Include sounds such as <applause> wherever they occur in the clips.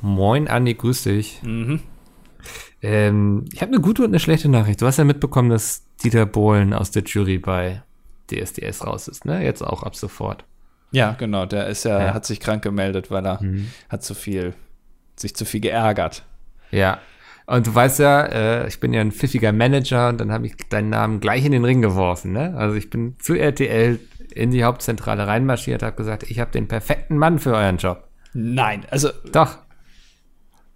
Moin, Andi, grüß dich. Mhm. Ähm, ich habe eine gute und eine schlechte Nachricht. Du hast ja mitbekommen, dass Dieter Bohlen aus der Jury bei DSDS raus ist, ne? Jetzt auch ab sofort. Ja, genau. Der ist ja, Ja. hat sich krank gemeldet, weil er Mhm. hat zu viel, sich zu viel geärgert. Ja. Und du weißt ja, äh, ich bin ja ein pfiffiger Manager und dann habe ich deinen Namen gleich in den Ring geworfen, ne? Also ich bin zu RTL in die Hauptzentrale reinmarschiert, habe gesagt, ich habe den perfekten Mann für euren Job. Nein, also, Doch.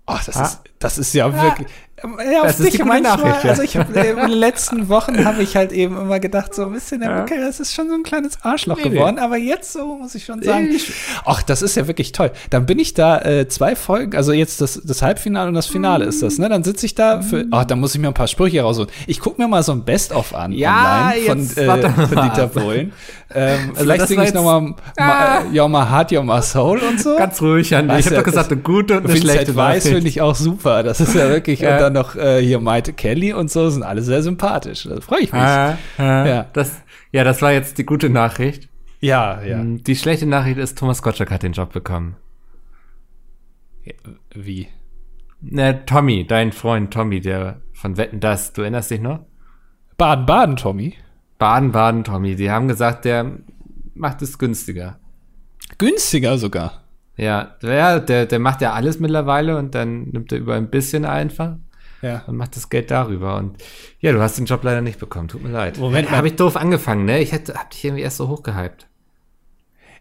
Oh, das, Ah. ist, das ist ja wirklich. Ja, Das ist die manchmal, Nachricht, ja. Also ich habe in den letzten Wochen habe ich halt eben immer gedacht, so ein bisschen, Ja. okay, das ist schon so ein kleines Arschloch Nee, nee. geworden, aber jetzt so muss ich schon sagen, Ich- ach, das ist ja wirklich toll. Dann bin ich da äh, zwei Folgen, also jetzt das, das Halbfinale und das Finale ist das, ne? Dann sitze ich da für, ach, da muss ich mir ein paar Sprüche rausholen. Ich gucke mir mal so ein Best-of an Ja, online von, jetzt äh, warte von Dieter. Bohlen. <laughs> Ähm, Also vielleicht singe ich jetzt- noch mal, Ah. Your My Heart, Your My Soul und so. Ganz ruhig, Andi. Ich habe doch gesagt, eine gute und eine schlechte Nachricht. finde ich auch super. Das ist ja wirklich, Ja. und dann noch äh, hier Maite Kelly und so, sind alle sehr sympathisch. Da freue ich mich. Ah, ah, Ja. Das, ja, das war jetzt die gute Nachricht. Ja, ja. Mm, Die schlechte Nachricht ist, Thomas Gottschalk hat den Job bekommen. Wie? Na, Tommy, dein Freund Tommy, der von Wetten das, du erinnerst dich noch? Baden-Baden, Tommy. Baden, Baden, Tommy. Die haben gesagt, der macht es günstiger. Günstiger sogar. Ja, der, der, der macht ja alles mittlerweile und dann nimmt er über ein bisschen einfach Ja. und macht das Geld darüber. Und ja, du hast den Job leider nicht bekommen. Tut mir leid. Moment mal. Habe ich doof angefangen, ne? Ich hätte, hab dich irgendwie erst so hochgehypt.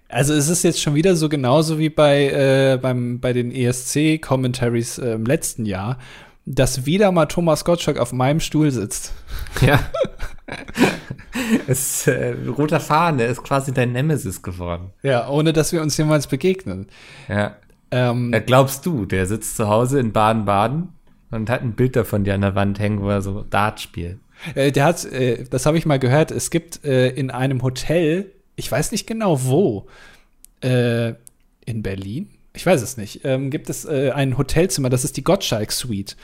Also es ist jetzt schon wieder so genauso wie bei, äh, beim, bei den ESC-Commentaries äh, im letzten Jahr, dass wieder mal Thomas Gottschalk auf meinem Stuhl sitzt. Ja. <laughs> <laughs> es äh, roter Faden, der ist quasi dein Nemesis geworden. Ja, ohne dass wir uns jemals begegnen. Ja. Ähm, Ja, glaubst du, der sitzt zu Hause in Baden-Baden und hat ein Bild davon dir an der Wand hängen, wo er so Dart spielt. Äh, der hat, äh, das habe ich mal gehört, es gibt äh, in einem Hotel, ich weiß nicht genau wo, äh, in Berlin, ich weiß es nicht, ähm, gibt es äh, ein Hotelzimmer, das ist die Gottschalk Suite.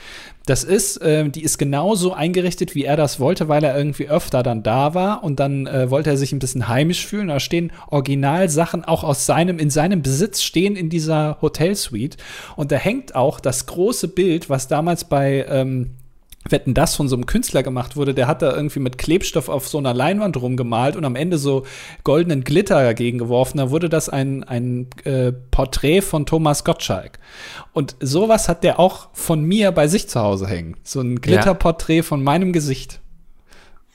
Das ist, ähm, die ist genauso eingerichtet, wie er das wollte, weil er irgendwie öfter dann da war und dann äh, wollte er sich ein bisschen heimisch fühlen. Da stehen Originalsachen auch aus seinem, in seinem Besitz stehen in dieser Hotelsuite. Und da hängt auch das große Bild, was damals bei ähm, Wetten das von so einem Künstler gemacht wurde, der hat da irgendwie mit Klebstoff auf so einer Leinwand rumgemalt und am Ende so goldenen Glitter dagegen geworfen. Da wurde das ein, ein äh, Porträt von Thomas Gottschalk. Und sowas hat der auch von mir bei sich zu Hause hängen. So ein Glitterporträt von meinem Gesicht.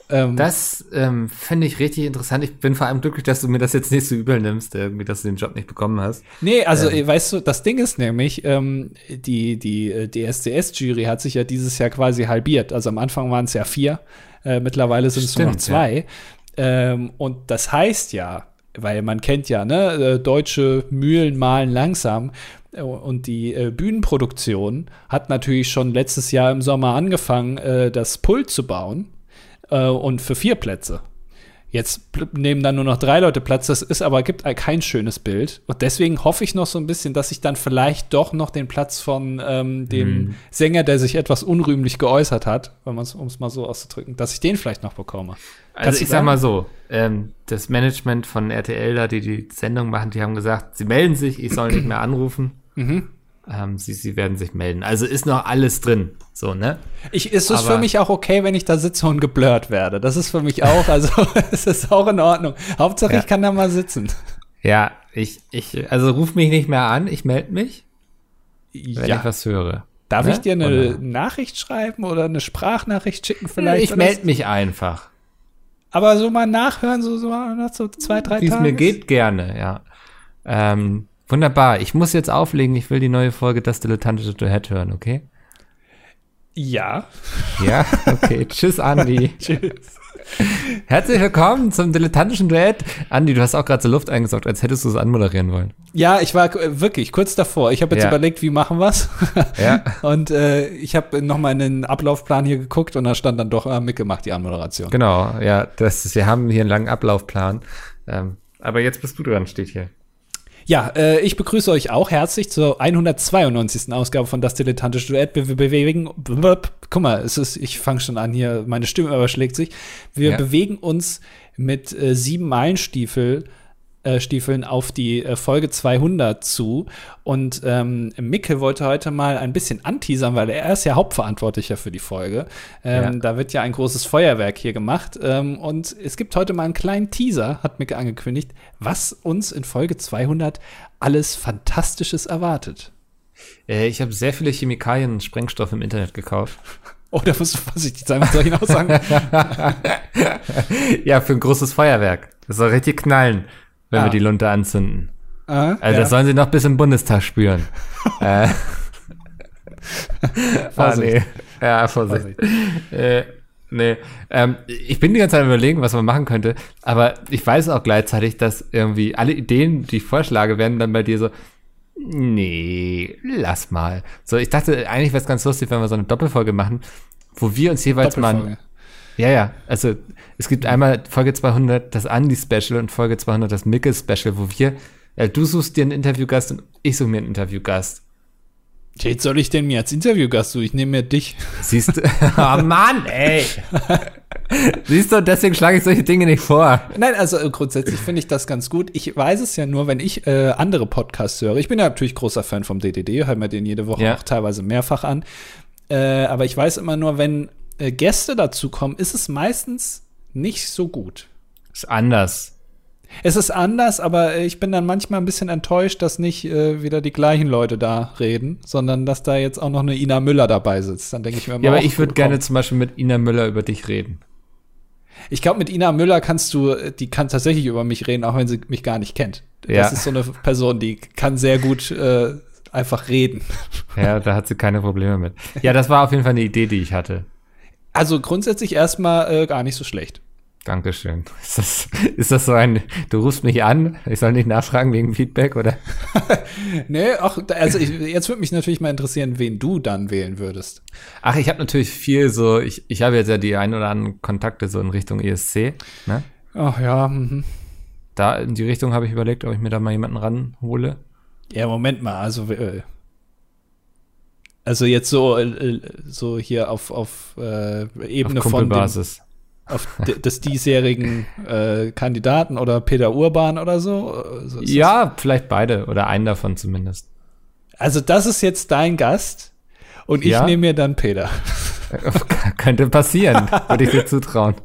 Ähm, Das ähm, finde ich richtig interessant. Ich bin vor allem glücklich, dass du mir das jetzt nicht so übel nimmst, irgendwie, dass du den Job nicht bekommen hast. Nee, also Ähm. äh, weißt du, das Ding ist nämlich, ähm, die, die äh, DSDS-Jury hat sich ja dieses Jahr quasi halbiert. Also am Anfang waren es ja vier, äh, mittlerweile sind es nur noch zwei. Ähm, und das heißt ja, weil man kennt ja, ne, äh, deutsche Mühlen malen langsam. Äh, Und die äh, Bühnenproduktion hat natürlich schon letztes Jahr im Sommer angefangen, äh, das Pult zu bauen. Äh, und für vier Plätze. Jetzt nehmen dann nur noch drei Leute Platz. Das ist aber gibt ein- kein schönes Bild. Und deswegen hoffe ich noch so ein bisschen, dass ich dann vielleicht doch noch den Platz von ähm, dem Hm. Sänger, der sich etwas unrühmlich geäußert hat, um es mal so auszudrücken, dass ich den vielleicht noch bekomme. Also Kannst du ich sag mal so, ähm, das Management von RTL, da die die Sendung machen, die haben gesagt, sie melden sich, ich soll nicht mehr anrufen. Mhm. Ähm, sie, sie werden sich melden. Also ist noch alles drin. So, ne? Ich, ist es Aber- für mich auch okay, wenn ich da sitze und geblurrt werde. Das ist für mich auch, also <laughs> es ist auch in Ordnung. Hauptsache, Ja. ich kann da mal sitzen. Ja, ich, ich, also ruf mich nicht mehr an, ich melde mich, wenn Ja. ich was höre. Darf Ne? ich dir eine Oder- Nachricht schreiben oder eine Sprachnachricht schicken vielleicht? Ich melde mich einfach. Aber so mal nachhören, so, so nach so zwei, drei Wie es Tagen. mir geht, gerne, ja. Ähm, wunderbar. Ich muss jetzt auflegen. Ich will die neue Folge Das Dilettantische Duett hören, okay? Ja. Ja, okay. <laughs> Tschüss, Andi. Tschüss. Herzlich willkommen zum Dilettantischen Duett. Andi, du hast auch gerade so Luft eingesaugt, als hättest du es anmoderieren wollen. Ja, ich war äh, wirklich kurz davor. Ich habe jetzt Ja. überlegt, wie machen wir's. Ja. <laughs> Und äh, ich habe noch mal in den Ablaufplan hier geguckt und da stand dann doch äh, mitgemacht, die Anmoderation. Genau, ja. Das wir haben hier einen langen Ablaufplan. Ähm, aber jetzt bist du dran, steht hier. Ja, äh, ich begrüße euch auch herzlich zur 192. Ausgabe von Das Dilettantische Duett. Wir bewegen, guck mal, es ist, ich fange schon an hier, meine Stimme überschlägt sich. Wir Ja. bewegen uns mit äh, sieben Meilenstiefel Stiefeln auf die äh, Folge 200 zu. Und ähm, Micke wollte heute mal ein bisschen anteasern, weil er ist ja Hauptverantwortlicher für die Folge. Ähm, ja. Da wird ja ein großes Feuerwerk hier gemacht. Ähm, und es gibt heute mal einen kleinen Teaser, hat Micke angekündigt, was uns in Folge 200 alles Fantastisches erwartet. Äh, ich habe sehr viele Chemikalien und Sprengstoffe im Internet gekauft. Oh, da musst du vorsichtig sein mit solchen Aussagen. ja, für ein großes Feuerwerk. Das soll richtig knallen wenn ah. wir die Lunte anzünden. Ah, also ja. das sollen sie noch bis im Bundestag spüren. <laughs> äh. ah, nee. Ja, Vorsicht. Vorsicht. Äh, nee. Ähm, ich bin die ganze Zeit überlegen, was man machen könnte, aber ich weiß auch gleichzeitig, dass irgendwie alle Ideen, die ich vorschlage, werden dann bei dir so, nee, lass mal. So, ich dachte, eigentlich wäre es ganz lustig, wenn wir so eine Doppelfolge machen, wo wir uns jeweils mal ja, ja. Also es gibt einmal Folge 200 das Andy-Special und Folge 200 das Mickel-Special, wo wir, äh, du suchst dir einen Interviewgast und ich suche mir einen Interviewgast. Jetzt soll ich denn mir als Interviewgast suchen? Ich nehme mir dich. Siehst du? <laughs> oh Mann, ey. <laughs> Siehst du, deswegen schlage ich solche Dinge nicht vor. Nein, also äh, grundsätzlich finde ich das ganz gut. Ich weiß es ja nur, wenn ich äh, andere Podcasts höre. Ich bin ja natürlich großer Fan vom DDD, höre mir den jede Woche ja. auch teilweise mehrfach an. Äh, aber ich weiß immer nur, wenn äh, Gäste dazukommen, ist es meistens nicht so gut. Ist anders. Es ist anders, aber ich bin dann manchmal ein bisschen enttäuscht, dass nicht äh, wieder die gleichen Leute da reden, sondern dass da jetzt auch noch eine Ina Müller dabei sitzt. Dann denke ich mir immer. Ja, aber ich würde gerne zum Beispiel mit Ina Müller über dich reden. Ich glaube, mit Ina Müller kannst du, die kann tatsächlich über mich reden, auch wenn sie mich gar nicht kennt. Ja. Das ist so eine Person, die kann sehr gut äh, einfach reden. Ja, da hat sie keine Probleme mit. Ja, das war auf jeden Fall eine Idee, die ich hatte. Also grundsätzlich erstmal äh, gar nicht so schlecht. Dankeschön. <laughs> Ist das, ist das so ein, du rufst mich an, ich soll nicht nachfragen wegen Feedback, oder? <laughs> nee, ach, also ich, jetzt würde mich natürlich mal interessieren, wen du dann wählen würdest. Ach, ich habe natürlich viel so, ich, ich habe jetzt ja die ein oder anderen Kontakte so in Richtung ESC, ne? Ach ja. Mhm. Da in die Richtung habe ich überlegt, ob ich mir da mal jemanden ranhole. Ja, Moment mal, also äh, also jetzt so, äh, so hier auf, auf äh, Ebene auf von dem, auf des diesjährigen äh, Kandidaten oder Peter Urban oder so? so ja, das? vielleicht beide oder einen davon zumindest. Also das ist jetzt dein Gast und ich ja. nehme mir dann Peter. <laughs> Könnte passieren, würde ich dir zutrauen.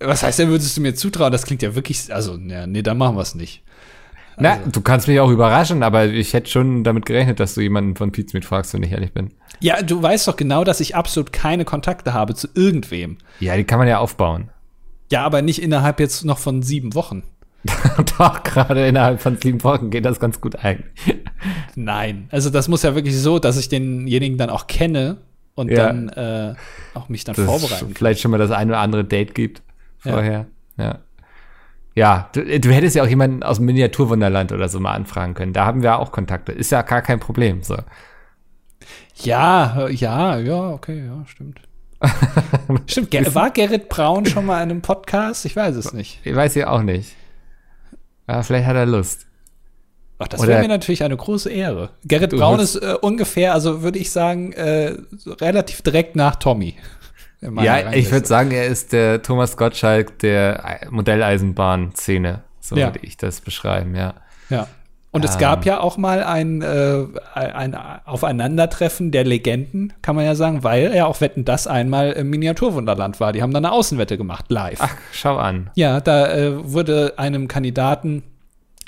Was heißt denn, würdest du mir zutrauen? Das klingt ja wirklich, also, ja, nee, dann machen wir es nicht. Na, also. du kannst mich auch überraschen, aber ich hätte schon damit gerechnet, dass du jemanden von Pizza mit fragst, wenn ich ehrlich bin. Ja, du weißt doch genau, dass ich absolut keine Kontakte habe zu irgendwem. Ja, die kann man ja aufbauen. Ja, aber nicht innerhalb jetzt noch von sieben Wochen. <laughs> doch, gerade innerhalb von sieben Wochen geht das ganz gut eigentlich. Nein, also das muss ja wirklich so, dass ich denjenigen dann auch kenne und ja. dann äh, auch mich dann das vorbereiten kann. Vielleicht schon mal das eine oder andere Date gibt vorher. ja. ja. Ja, du, du, hättest ja auch jemanden aus dem Miniaturwunderland oder so mal anfragen können. Da haben wir auch Kontakte. Ist ja gar kein Problem. So. Ja, ja, ja, okay, ja, stimmt. <laughs> stimmt, Ger war Gerrit Braun schon mal in einem Podcast? Ich weiß es nicht. Ich weiß ja auch nicht. Ja, vielleicht hat er Lust. Ach, das wäre mir natürlich eine große Ehre. Gerrit Braun ist äh, ungefähr, also würde ich sagen, äh, relativ direkt nach Tommy. Ja, ich würde sagen, er ist der Thomas Gottschalk der Modelleisenbahn-Szene. So ja. würde ich das beschreiben, ja. Ja. Und es gab ähm. ja auch mal ein, äh, ein Aufeinandertreffen der Legenden, kann man ja sagen, weil er auch Wetten das einmal im Miniaturwunderland war. Die haben dann eine Außenwette gemacht, live. Ach, schau an. Ja, da äh, wurde einem Kandidaten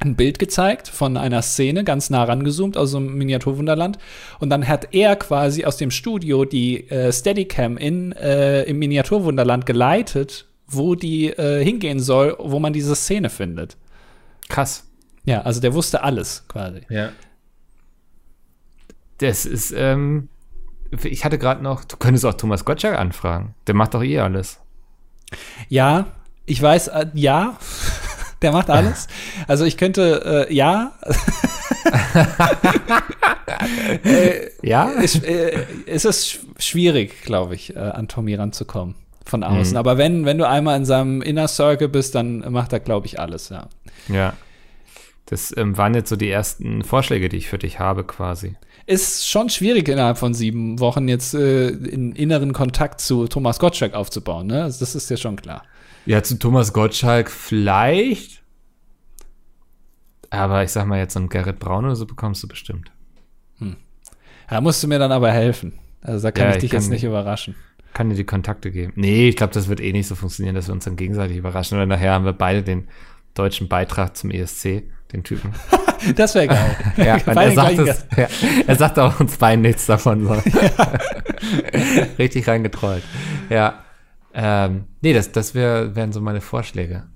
ein Bild gezeigt von einer Szene, ganz nah rangezoomt aus so einem Miniaturwunderland. Und dann hat er quasi aus dem Studio die äh, Steadicam in, äh, im Miniaturwunderland geleitet, wo die äh, hingehen soll, wo man diese Szene findet. Krass. Ja, also der wusste alles quasi. Ja. Das ist, ähm, ich hatte gerade noch, du könntest auch Thomas Gottschalk anfragen. Der macht doch eh alles. Ja, ich weiß, äh, ja. <laughs> <laughs> Der macht alles. Also ich könnte, äh, ja. <laughs> äh, ja. Es, äh, es ist schwierig, glaube ich, äh, an Tommy ranzukommen von außen. Mhm. Aber wenn, wenn du einmal in seinem Inner Circle bist, dann macht er, glaube ich, alles, ja. Ja. Das ähm, waren jetzt so die ersten Vorschläge, die ich für dich habe, quasi. Ist schon schwierig innerhalb von sieben Wochen jetzt äh, in inneren Kontakt zu Thomas Gottschalk aufzubauen, ne? Also das ist ja schon klar. Ja, zu Thomas Gottschalk vielleicht. Aber ich sag mal, jetzt so einen Gerrit Braun oder so bekommst du bestimmt. Da musst du mir dann aber helfen. Also da kann Ja, ich ich dich kann- jetzt nicht überraschen. Kann dir die Kontakte geben. Nee, ich glaube, das wird eh nicht so funktionieren, dass wir uns dann gegenseitig überraschen. Oder nachher haben wir beide den deutschen Beitrag zum ESC, den Typen. <laughs> Das wäre geil. <laughs> Ja, er, sagt es, ja, er sagt auch uns beiden nichts davon. So. <laughs> Richtig reingetrollt. Ja. Ähm, nee, das, das wär, wären so meine Vorschläge.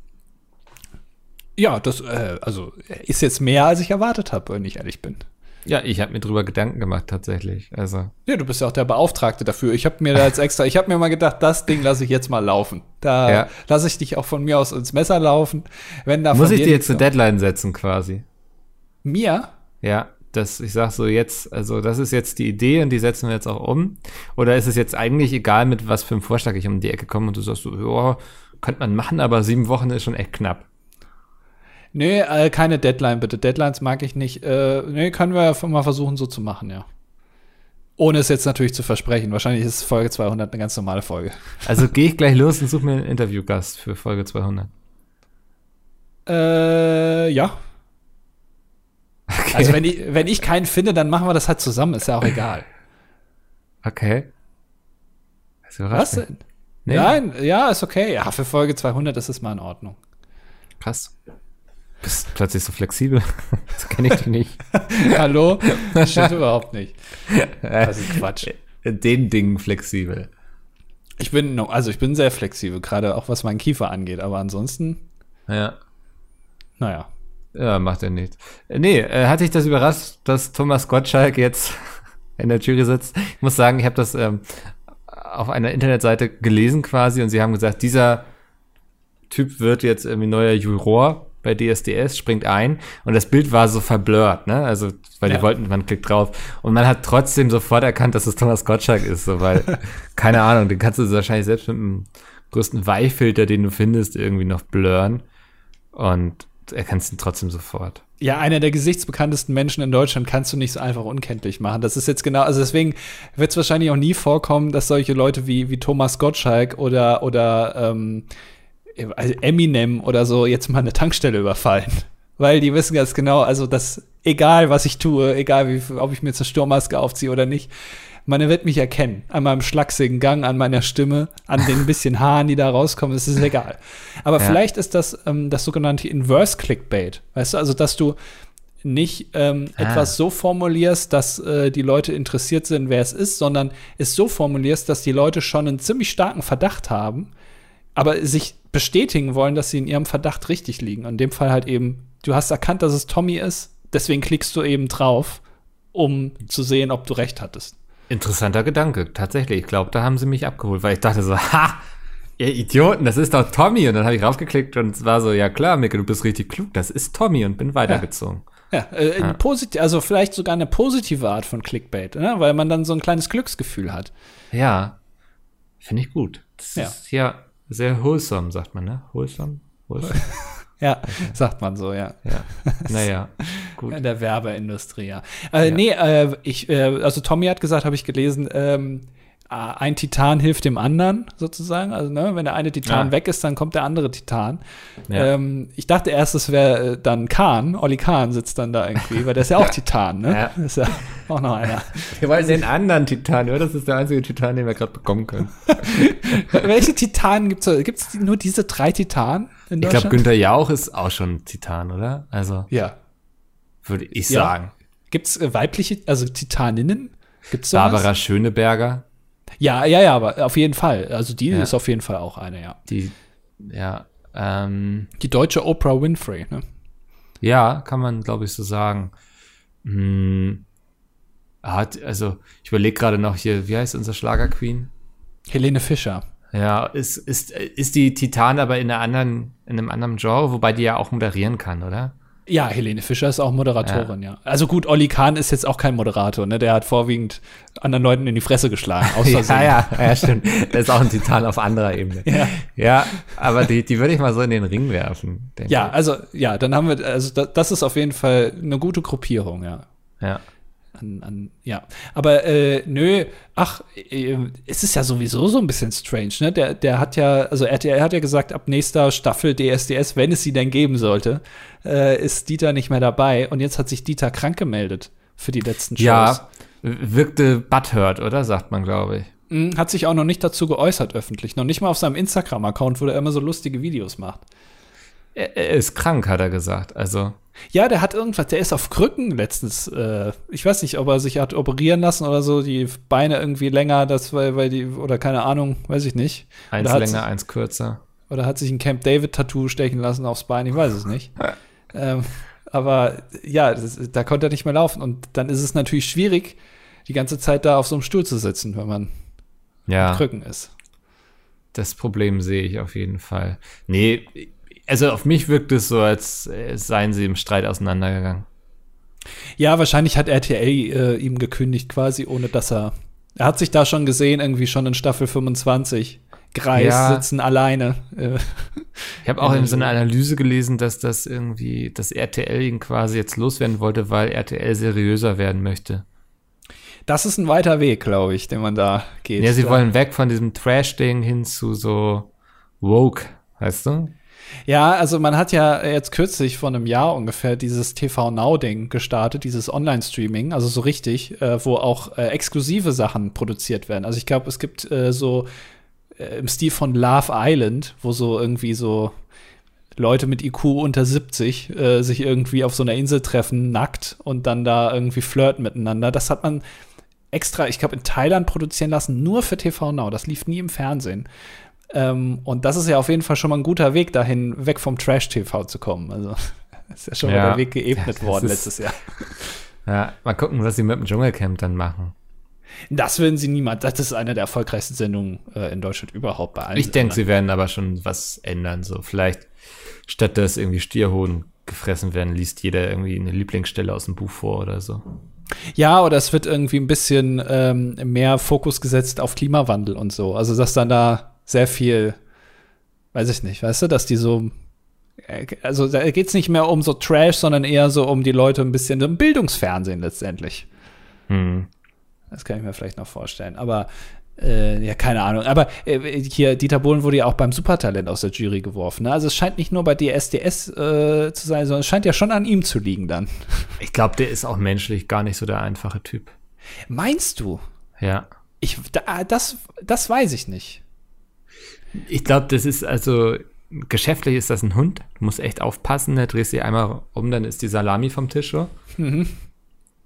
Ja, das, äh, also ist jetzt mehr, als ich erwartet habe, wenn ich ehrlich bin. Ja, ich habe mir drüber Gedanken gemacht tatsächlich. Also, Ja, du bist ja auch der Beauftragte dafür. Ich habe mir da jetzt extra, ich habe mir mal gedacht, das Ding lasse ich jetzt mal laufen. Da Ja. lasse ich dich auch von mir aus ins Messer laufen. Wenn da muss ich dir jetzt eine Deadline setzen quasi? Mir? Ja, das, ich sag so jetzt, also das ist jetzt die Idee und die setzen wir jetzt auch um. Oder ist es jetzt eigentlich egal, mit was für einem Vorschlag ich um die Ecke komme und du sagst so, ja, könnte man machen, aber sieben Wochen ist schon echt knapp. Nee, äh, keine Deadline bitte. Deadlines mag ich nicht. Äh, nee, können wir mal versuchen, so zu machen, ja. Ohne es jetzt natürlich zu versprechen. Wahrscheinlich ist Folge 200 eine ganz normale Folge. Also gehe ich gleich los und suche mir einen Interviewgast für Folge 200. Äh, ja. Okay. Also wenn ich, wenn ich keinen finde, dann machen wir das halt zusammen. Ist ja auch egal. okay. Überrascht Was denn? Nee, Nein, ja, ist okay. Ja, für Folge 200 ist es mal in Ordnung. Krass. Bist plötzlich so flexibel. <laughs> Das kenne ich dich nicht. <laughs> Hallo? Das stimmt überhaupt nicht. Das ist Quatsch. Den Dingen flexibel. Ich bin, also ich bin sehr flexibel, gerade auch was meinen Kiefer angeht, aber ansonsten, Ja. naja. Ja, macht er nicht. Äh, Nee, äh, hat dich das überrascht, dass Thomas Gottschalk jetzt <laughs> in der Jury sitzt? Ich muss sagen, ich habe das ähm, auf einer Internetseite gelesen quasi und sie haben gesagt, dieser Typ wird jetzt irgendwie neuer Juror bei DSDS, springt ein und das Bild war so verblurrt, ne? Also, weil die Ja. wollten, man klickt drauf und man hat trotzdem sofort erkannt, dass es Thomas Gottschalk ist, so, weil, <laughs> keine Ahnung, den kannst du wahrscheinlich selbst mit dem größten Weihfilter, den du findest, irgendwie noch blurren und erkennst ihn trotzdem sofort. Ja, einer der gesichtsbekanntesten Menschen in Deutschland kannst du nicht so einfach unkenntlich machen. Das ist jetzt genau, also deswegen wird es wahrscheinlich auch nie vorkommen, dass solche Leute wie, wie Thomas Gottschalk oder, oder ähm, also Eminem oder so jetzt mal eine Tankstelle überfallen. Weil die wissen ganz genau, also dass egal was ich tue, egal wie, ob ich mir jetzt eine Sturmmaske aufziehe oder nicht, man wird mich erkennen. An meinem schlachsigen Gang, an meiner Stimme, an den <laughs> bisschen Haaren, die da rauskommen, es ist egal. Aber Ja. vielleicht ist das ähm, das sogenannte Inverse Clickbait. Weißt du, also dass du nicht ähm, Ah. etwas so formulierst, dass äh, die Leute interessiert sind, wer es ist, sondern es so formulierst, dass die Leute schon einen ziemlich starken Verdacht haben, aber sich bestätigen wollen, dass sie in ihrem Verdacht richtig liegen. In dem Fall halt eben, du hast erkannt, dass es Tommy ist, deswegen klickst du eben drauf, um zu sehen, ob du recht hattest. Interessanter Gedanke, tatsächlich. Ich glaube, da haben sie mich abgeholt, weil ich dachte so, <laughs> ha, ihr Idioten, das ist doch Tommy. Und dann habe ich raufgeklickt und es war so, ja klar, Micke, du bist richtig klug, das ist Tommy und bin weitergezogen. Ja, äh, ein posit- also vielleicht sogar eine positive Art von Clickbait, ne? weil man dann so ein kleines Glücksgefühl hat. Ja, finde ich gut. Das Ja. ist ja sehr wholesome, sagt man, ne? Wholesome? wholesome? <laughs> Ja, sagt man so, ja. ja. Naja, <laughs> gut. In der Werbeindustrie, ja. Äh, Nee, äh, ich, äh, also Tommy hat gesagt, habe ich gelesen, ähm, äh, ein Titan hilft dem anderen, sozusagen. Also, ne, wenn der eine Titan Ja. weg ist, dann kommt der andere Titan. Ja. Ähm, ich dachte erst, es wäre äh, dann Kahn, Olli Kahn sitzt dann da irgendwie, weil der ist ja auch <laughs> Titan, ne? Ja. Das ist ja auch noch einer. Wir wollen den anderen Titan, oder? Das ist der einzige Titan, den wir gerade bekommen können. <laughs> Welche Titanen gibt's? da? Gibt's die- nur diese drei Titanen in Ich glaube? Günther Jauch ist auch schon ein Titan, oder? Also, ja. würde ich Ja. sagen. Gibt's äh, weibliche, also Titaninnen? Gibt's sowas? Barbara Schöneberger, Ja, ja, ja, aber auf jeden Fall. Also die Ja. ist auf jeden Fall auch eine, ja. die, ja, ähm, Die deutsche Oprah Winfrey, ne? Ja, kann man, glaube ich, so sagen. Hm, hat, also, ich überlege gerade noch hier, wie heißt unser Schlager-Queen? Helene Fischer. Ja, ist, ist, ist die Titan aber in, einer anderen, in einem anderen Genre, wobei die ja auch moderieren kann, oder? Ja, Helene Fischer ist auch Moderatorin, ja. Also gut, Olli Kahn ist jetzt auch kein Moderator, ne? Der hat vorwiegend anderen Leuten in die Fresse geschlagen. <laughs> Versehen. ja, ja, ja, stimmt. Der ist auch ein Titan auf anderer Ebene. <laughs> Ja. Ja, aber die, die würde ich mal so in den Ring werfen. denke Ja, also, ja, dann haben wir, also da, das ist auf jeden Fall eine gute Gruppierung, ja. ich. Ja. An, an ja. Aber äh, nö, ach, äh, es ist ja sowieso so ein bisschen strange, ne? Der, der hat ja, also RTL hat ja gesagt, ab nächster Staffel DSDS, wenn es sie denn geben sollte, äh, ist Dieter nicht mehr dabei. Und jetzt hat sich Dieter krank gemeldet für die letzten Shows. Ja, wirkte butthurt, oder? Sagt man, glaube ich. Mhm, Hat sich auch noch nicht dazu geäußert öffentlich. Noch nicht mal auf seinem Instagram-Account, wo er immer so lustige Videos macht. Er, er ist krank, hat er gesagt. Also, Ja, der hat irgendwas, der ist auf Krücken letztens. Äh, ich weiß nicht, ob er sich hat operieren lassen oder so, die Beine irgendwie länger, das weil, weil die, oder keine Ahnung, weiß ich nicht. eins Oder länger, eins kürzer. Oder hat sich ein Camp David-Tattoo stechen lassen aufs Bein, ich weiß es nicht. <laughs> ähm, aber ja, das, da konnte er nicht mehr laufen. Und dann ist es natürlich schwierig, die ganze Zeit da auf so einem Stuhl zu sitzen, wenn man Ja. Krücken ist. Das Problem sehe ich auf jeden Fall. Nee, also auf mich wirkt es so, als äh, seien sie im Streit auseinandergegangen. Ja, wahrscheinlich hat RTL äh, ihm gekündigt, quasi, ohne dass er. Er hat sich da schon gesehen, irgendwie schon in Staffel 25. Greis Ja. sitzen alleine. Äh, Ich habe auch in so einer Analyse gelesen, dass das irgendwie, dass RTL ihn quasi jetzt loswerden wollte, weil RTL seriöser werden möchte. das ist ein weiter Weg, glaube ich, den man da geht. Ja, sie Da- wollen weg von diesem Trash-Ding hin zu so woke, weißt du? Ja, also man hat ja jetzt kürzlich vor einem Jahr ungefähr dieses TV Now-Ding gestartet, dieses Online-Streaming, also so richtig, äh, wo auch äh, exklusive Sachen produziert werden. Also ich glaube, es gibt äh, so äh, im Stil von Love Island, wo so irgendwie so Leute mit IQ unter 70 äh, sich irgendwie auf so einer Insel treffen, nackt und dann da irgendwie flirten miteinander. Das hat man extra, ich glaube, in Thailand produzieren lassen, nur für TV Now. Das lief nie im Fernsehen. Ähm, und das ist ja auf jeden Fall schon mal ein guter Weg dahin, weg vom Trash-TV zu kommen. Also <laughs> ist ja schon mal Ja. der Weg geebnet Ja, worden letztes Jahr. <laughs> Ja, mal gucken, was sie mit dem Dschungelcamp dann machen. Das würden sie niemand. Das ist eine der erfolgreichsten Sendungen äh, in Deutschland überhaupt bei allen. Ich denke, sie werden aber schon was ändern. So vielleicht statt dass irgendwie Stierhoden gefressen werden, liest jeder irgendwie eine Lieblingsstelle aus dem Buch vor oder so. Ja, oder es wird irgendwie ein bisschen ähm, mehr Fokus gesetzt auf Klimawandel und so. Also, dass dann da sehr viel, weiß ich nicht, weißt du, dass die so. Also, da geht es nicht mehr um so Trash, sondern eher so um die Leute ein bisschen im Bildungsfernsehen letztendlich. Hm. Das kann ich mir vielleicht noch vorstellen. Aber äh, ja, keine Ahnung. Aber äh, hier, Dieter Bohlen wurde ja auch beim Supertalent aus der Jury geworfen. Ne? Also es scheint nicht nur bei DSDS äh, zu sein, sondern es scheint ja schon an ihm zu liegen dann. Ich glaube, der ist auch menschlich gar nicht so der einfache Typ. Meinst du? Ja. Ich, da, das, das weiß ich nicht. Ich glaube, das ist also geschäftlich ist das ein Hund. Du musst echt aufpassen. Da drehst du dich einmal um, dann ist die Salami vom Tisch so.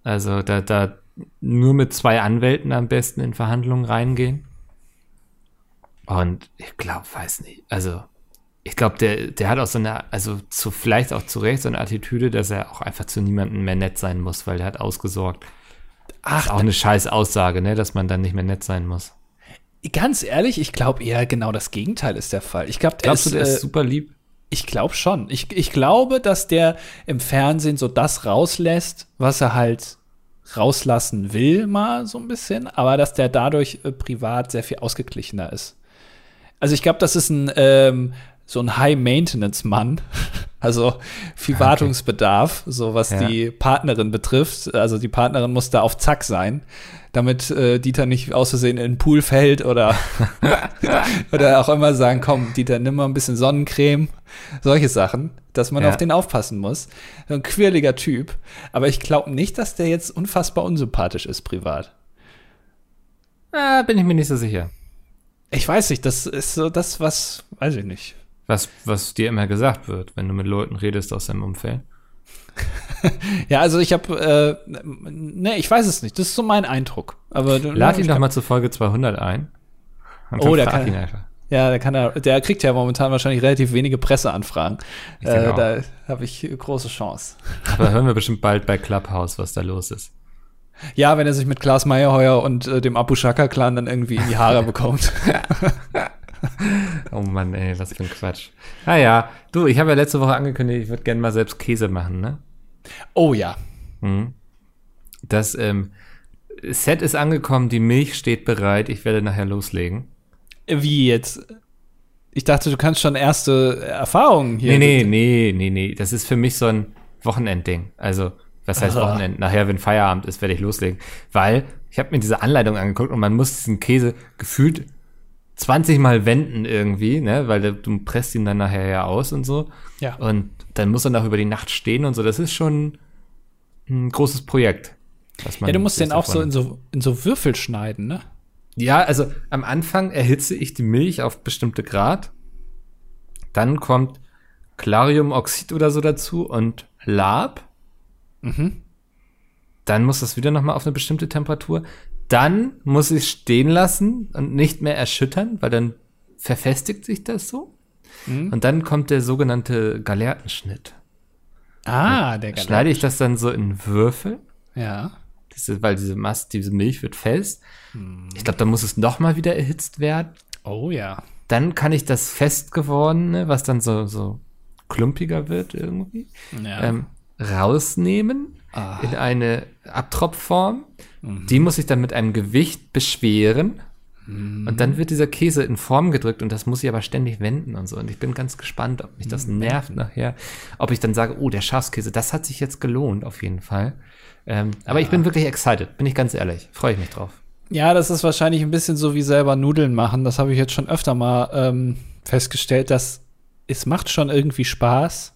Also da, da nur mit zwei Anwälten am besten in Verhandlungen reingehen. Und ich glaube, weiß nicht. Also ich glaube, der, der hat auch so eine, also zu, vielleicht auch zu Recht so eine Attitüde, dass er auch einfach zu niemandem mehr nett sein muss, weil er hat ausgesorgt. Ach, Auch eine scheiß Aussage, ne, dass man dann nicht mehr nett sein muss. Ganz ehrlich, ich glaube eher genau das Gegenteil ist der Fall. Ich glaube, der Glaubst du, ist, der äh, ist super lieb? Ich glaube schon. Ich, ich glaube, dass der im Fernsehen so das rauslässt, was er halt rauslassen will, mal so ein bisschen, aber dass der dadurch äh, privat sehr viel ausgeglichener ist. Also ich glaube, das ist ein ähm, so ein High-Maintenance-Mann, <laughs> also viel Wartungsbedarf, so was Ja. die Partnerin betrifft. Also die Partnerin muss da auf Zack sein, damit äh, Dieter nicht aus Versehen in den Pool fällt oder <laughs> oder auch immer sagen, komm, Dieter, nimm mal ein bisschen Sonnencreme, solche Sachen, dass man Ja. auf den aufpassen muss. So ein quirliger Typ. Aber ich glaube nicht, dass der jetzt unfassbar unsympathisch ist privat. Ah, bin ich mir nicht so sicher. Ich weiß nicht, das ist so das, was, weiß ich nicht. Was, was dir immer gesagt wird, wenn du mit Leuten redest aus deinem Umfeld. <laughs> Ja, also ich habe, äh, ne, ich weiß es nicht. Das ist so mein Eindruck. Aber du- Lad ihn doch mal zur Folge 200 ein. Oh, der kann- ihn einfach. Ja, der kann er, der kriegt ja momentan wahrscheinlich relativ wenige Presseanfragen. Äh, auch. da habe ich große Chance. Aber hören wir bestimmt bald bei Clubhouse, was da los ist. Ja, wenn er sich mit Klaas Meyerheuer und äh, dem Abu Shaka-Clan dann irgendwie in die Haare <laughs> bekommt. Oh Mann, ey, was für ein Quatsch. Naja, du, ich habe ja letzte Woche angekündigt, ich würde gerne mal selbst Käse machen, ne? Oh ja. Mhm. Das ähm, Set ist angekommen, die Milch steht bereit, ich werde nachher loslegen. Wie jetzt? Ich dachte, du kannst schon erste Erfahrungen hier. Nee, nee, nee, nee, nee. Das ist für mich so ein Wochenendding. Also Was heißt Ah. Wochenende? Nachher, wenn Feierabend ist, werde ich loslegen. Weil ich habe mir diese Anleitung angeguckt und man muss diesen Käse gefühlt 20 Mal wenden irgendwie, ne? Weil du, presst ihn dann nachher ja aus und so. Ja. Und dann muss er noch über die Nacht stehen und so. Das ist schon ein großes Projekt. was man Ja, du musst den auch so in so, in so Würfel schneiden, ne? Ja, also am Anfang erhitze ich die Milch auf bestimmte Grad. Dann kommt Clariumoxid oder so dazu und Lab. Mhm. Dann muss das wieder nochmal auf eine bestimmte Temperatur. Dann muss ich stehen lassen und nicht mehr erschüttern, weil dann verfestigt sich das so. Mhm. Und dann kommt der sogenannte Galeertenschnitt. Ah, der Schneide ich das dann so in Würfel, Ja. diese, weil diese Masse, diese Milch wird fest. Ich glaube, dann muss es nochmal wieder erhitzt werden. Oh ja. Dann kann ich das festgewordene, was dann so, so klumpiger wird irgendwie, Ja. ähm, rausnehmen Ah. in eine Abtropfform. Die muss ich dann mit einem Gewicht beschweren. Und dann wird dieser Käse in Form gedrückt und das muss ich aber ständig wenden und so. Und ich bin ganz gespannt, ob mich das nervt nachher. Ob ich dann sage, oh, der Schafskäse, das hat sich jetzt gelohnt, auf jeden Fall. Ähm, aber ich bin wirklich excited, bin ich ganz ehrlich. Freue ich mich drauf. Ja, das ist wahrscheinlich ein bisschen so wie selber Nudeln machen. Das habe ich jetzt schon öfter mal ähm, festgestellt, dass es macht schon irgendwie Spaß,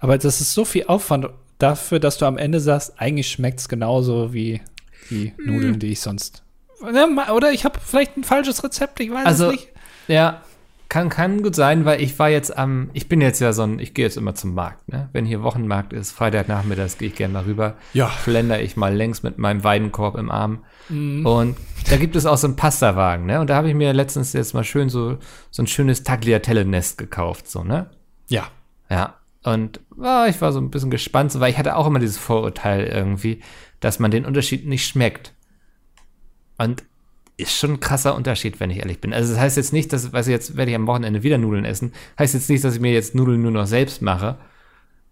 aber das ist so viel Aufwand dafür, dass du am Ende sagst, eigentlich schmeckt es genauso wie die Nudeln, die ich sonst. Oder ich habe vielleicht ein falsches Rezept, ich weiß Also, es nicht. ja, kann, kann gut sein, weil ich war jetzt am, ich bin jetzt ja so ein, ich gehe jetzt immer zum Markt, ne? Wenn hier Wochenmarkt ist, Freitagnachmittags gehe ich gerne mal rüber. Ja. Schlender ich mal längs mit meinem Weidenkorb im Arm. Und da gibt es auch so einen Pastawagen, ne? Und da habe ich mir letztens jetzt mal schön so, so ein schönes Tagliatelle-Nest gekauft, so, ne? Ja. Ja. Und ah, ich war so ein bisschen gespannt, so, weil ich hatte auch immer dieses Vorurteil irgendwie, dass man den Unterschied nicht schmeckt. Und ist schon ein krasser Unterschied, wenn ich ehrlich bin. Also das heißt jetzt nicht, dass, weiß ich, jetzt werde ich am Wochenende wieder Nudeln essen. Heißt jetzt nicht, dass ich mir jetzt Nudeln nur noch selbst mache.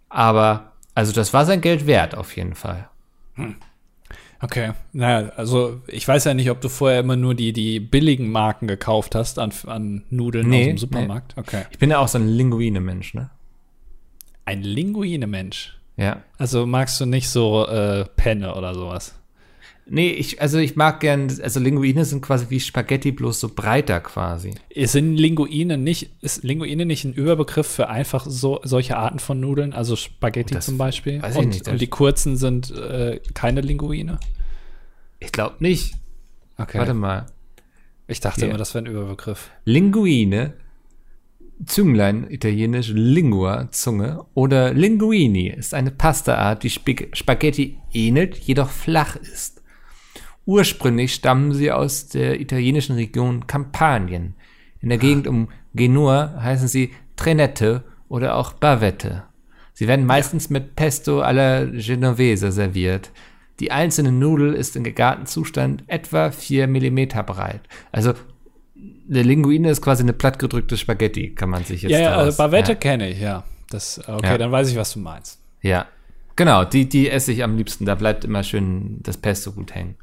Aber, also das war sein Geld wert, auf jeden Fall. Okay. Naja, also ich weiß ja nicht, ob du vorher immer nur die, die billigen Marken gekauft hast an, an Nudeln Nee, aus dem Supermarkt. Okay. Ich bin ja auch so ein Linguine-Mensch, ne? Ein Linguine-Mensch. Ja. Also magst du nicht so äh, Penne oder sowas? Nee, ich, also ich mag gern, also Linguine sind quasi wie Spaghetti, bloß so breiter quasi. Sind Linguine nicht, ist Linguine nicht ein Überbegriff für einfach so solche Arten von Nudeln, also Spaghetti Das zum Beispiel? weiß ich und, nicht, und die kurzen sind äh, keine Linguine? Ich glaube nicht. Okay. Warte mal. Ich dachte Hier. immer, das wäre ein Überbegriff. Linguine, Zünglein, italienisch Lingua, Zunge, oder Linguini ist eine Pastaart, die Spag Spaghetti ähnelt, jedoch flach ist. Ursprünglich stammen sie aus der italienischen Region Kampanien. In der Gegend um Genua heißen sie Trenette oder auch Bavette. Sie werden meistens mit Pesto alla Genovese serviert. Die einzelne Nudel ist in gegarten Zustand etwa 4 Millimeter breit. Also eine Linguine ist quasi eine plattgedrückte Spaghetti, kann man sich jetzt Ja, ja, also Bavette ja. kenne ich, ja. Das, okay, Ja. dann weiß ich, was du meinst. Ja, genau, die, die esse ich am liebsten. Da bleibt immer schön das Pesto gut hängen.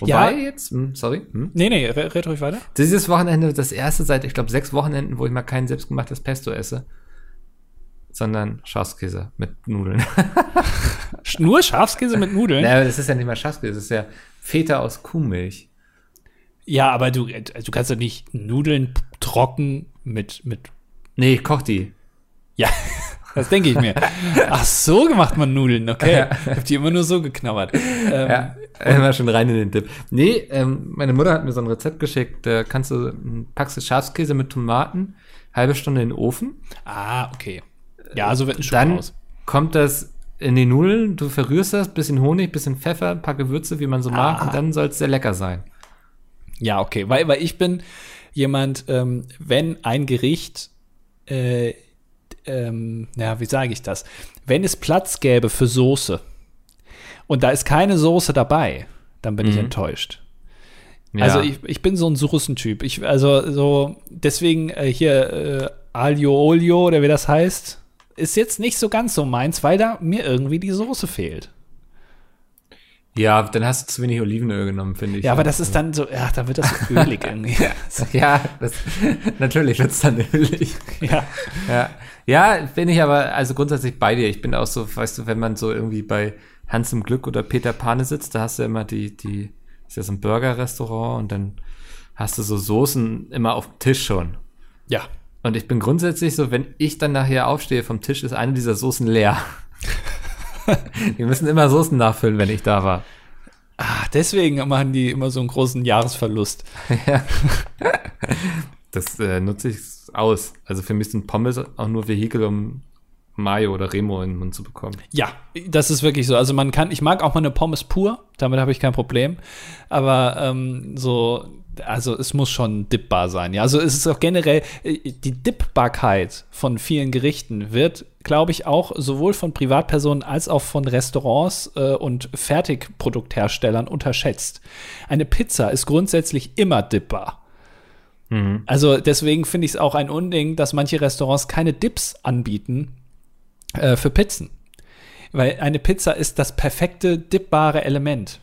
Wobei Ja. jetzt, hm, sorry, hm, Nee, nee, re- red ruhig weiter. dieses Wochenende das erste seit, ich glaube, sechs Wochenenden, wo ich mal kein selbstgemachtes Pesto esse, sondern Schafskäse mit Nudeln. <laughs> Nur Schafskäse mit Nudeln? naja, das ist ja nicht mal Schafskäse, das ist ja Feta aus Kuhmilch. Ja, aber du, du kannst doch nicht Nudeln trocken mit, mit Nee, ich koch die. Ja, <laughs> das denke ich mir. Ach, so macht man Nudeln, okay. Ich habe die immer nur so geknabbert. Ähm, Ja, immer schon rein in den Dip. Nee, ähm, meine Mutter hat mir so ein Rezept geschickt, da kannst du, hm, packst du Schafskäse mit Tomaten, halbe Stunde in den Ofen, Ah, okay. Ja, so wird ein Schuh dann aus. kommt das in die Nudeln, du verrührst das, bisschen Honig, bisschen Pfeffer, ein paar Gewürze, wie man so mag, und dann soll es sehr lecker sein. Ja, okay. Weil, weil ich bin jemand, ähm, wenn ein Gericht, äh, ähm, ja, wie sage ich das? Wenn es Platz gäbe für Soße und da ist keine Soße dabei, dann bin ich enttäuscht. Ja. Also ich, ich bin so ein Soßentyp. Ich, also so, deswegen äh, hier äh, Aglio Olio oder wie das heißt, ist jetzt nicht so ganz so meins, weil da mir irgendwie die Soße fehlt. Ja, dann hast du zu wenig Olivenöl genommen, finde ich. Ja, aber das ist dann so, ja, da wird das so <laughs> ölig irgendwie. Ja, das, natürlich wird es dann ölig. ja. Ja, ja, bin ich aber also grundsätzlich bei dir. Ich bin auch so, weißt du, wenn man so irgendwie bei Hans im Glück oder Peter Pane sitzt, da hast du immer die, die, ist ja so ein Burger-Restaurant und dann hast du so Soßen immer auf dem Tisch schon. Ja. Und ich bin grundsätzlich so, wenn ich dann nachher aufstehe vom Tisch, ist eine dieser Soßen leer. <laughs> <laughs> Wir müssen immer Soßen nachfüllen, wenn ich da war. Ah, deswegen machen die immer so einen großen Jahresverlust. <laughs> ja. Das äh, nutze ich aus. Also für mich sind Pommes auch nur Vehikel, um Mayo oder Remo in den Mund zu bekommen. Ja, das ist wirklich so. Also man kann, ich mag auch mal eine Pommes pur, damit habe ich kein Problem. Aber ähm, so, also es muss schon dippbar sein. Ja, also es ist auch generell äh, die Dippbarkeit von vielen Gerichten wird, glaube ich, auch sowohl von Privatpersonen als auch von Restaurants äh, und Fertigproduktherstellern unterschätzt. Eine Pizza ist grundsätzlich immer dippbar. Mhm. Also deswegen finde ich es auch ein Unding, dass manche Restaurants keine Dips anbieten äh, für Pizzen. Weil eine Pizza ist das perfekte dippbare Element.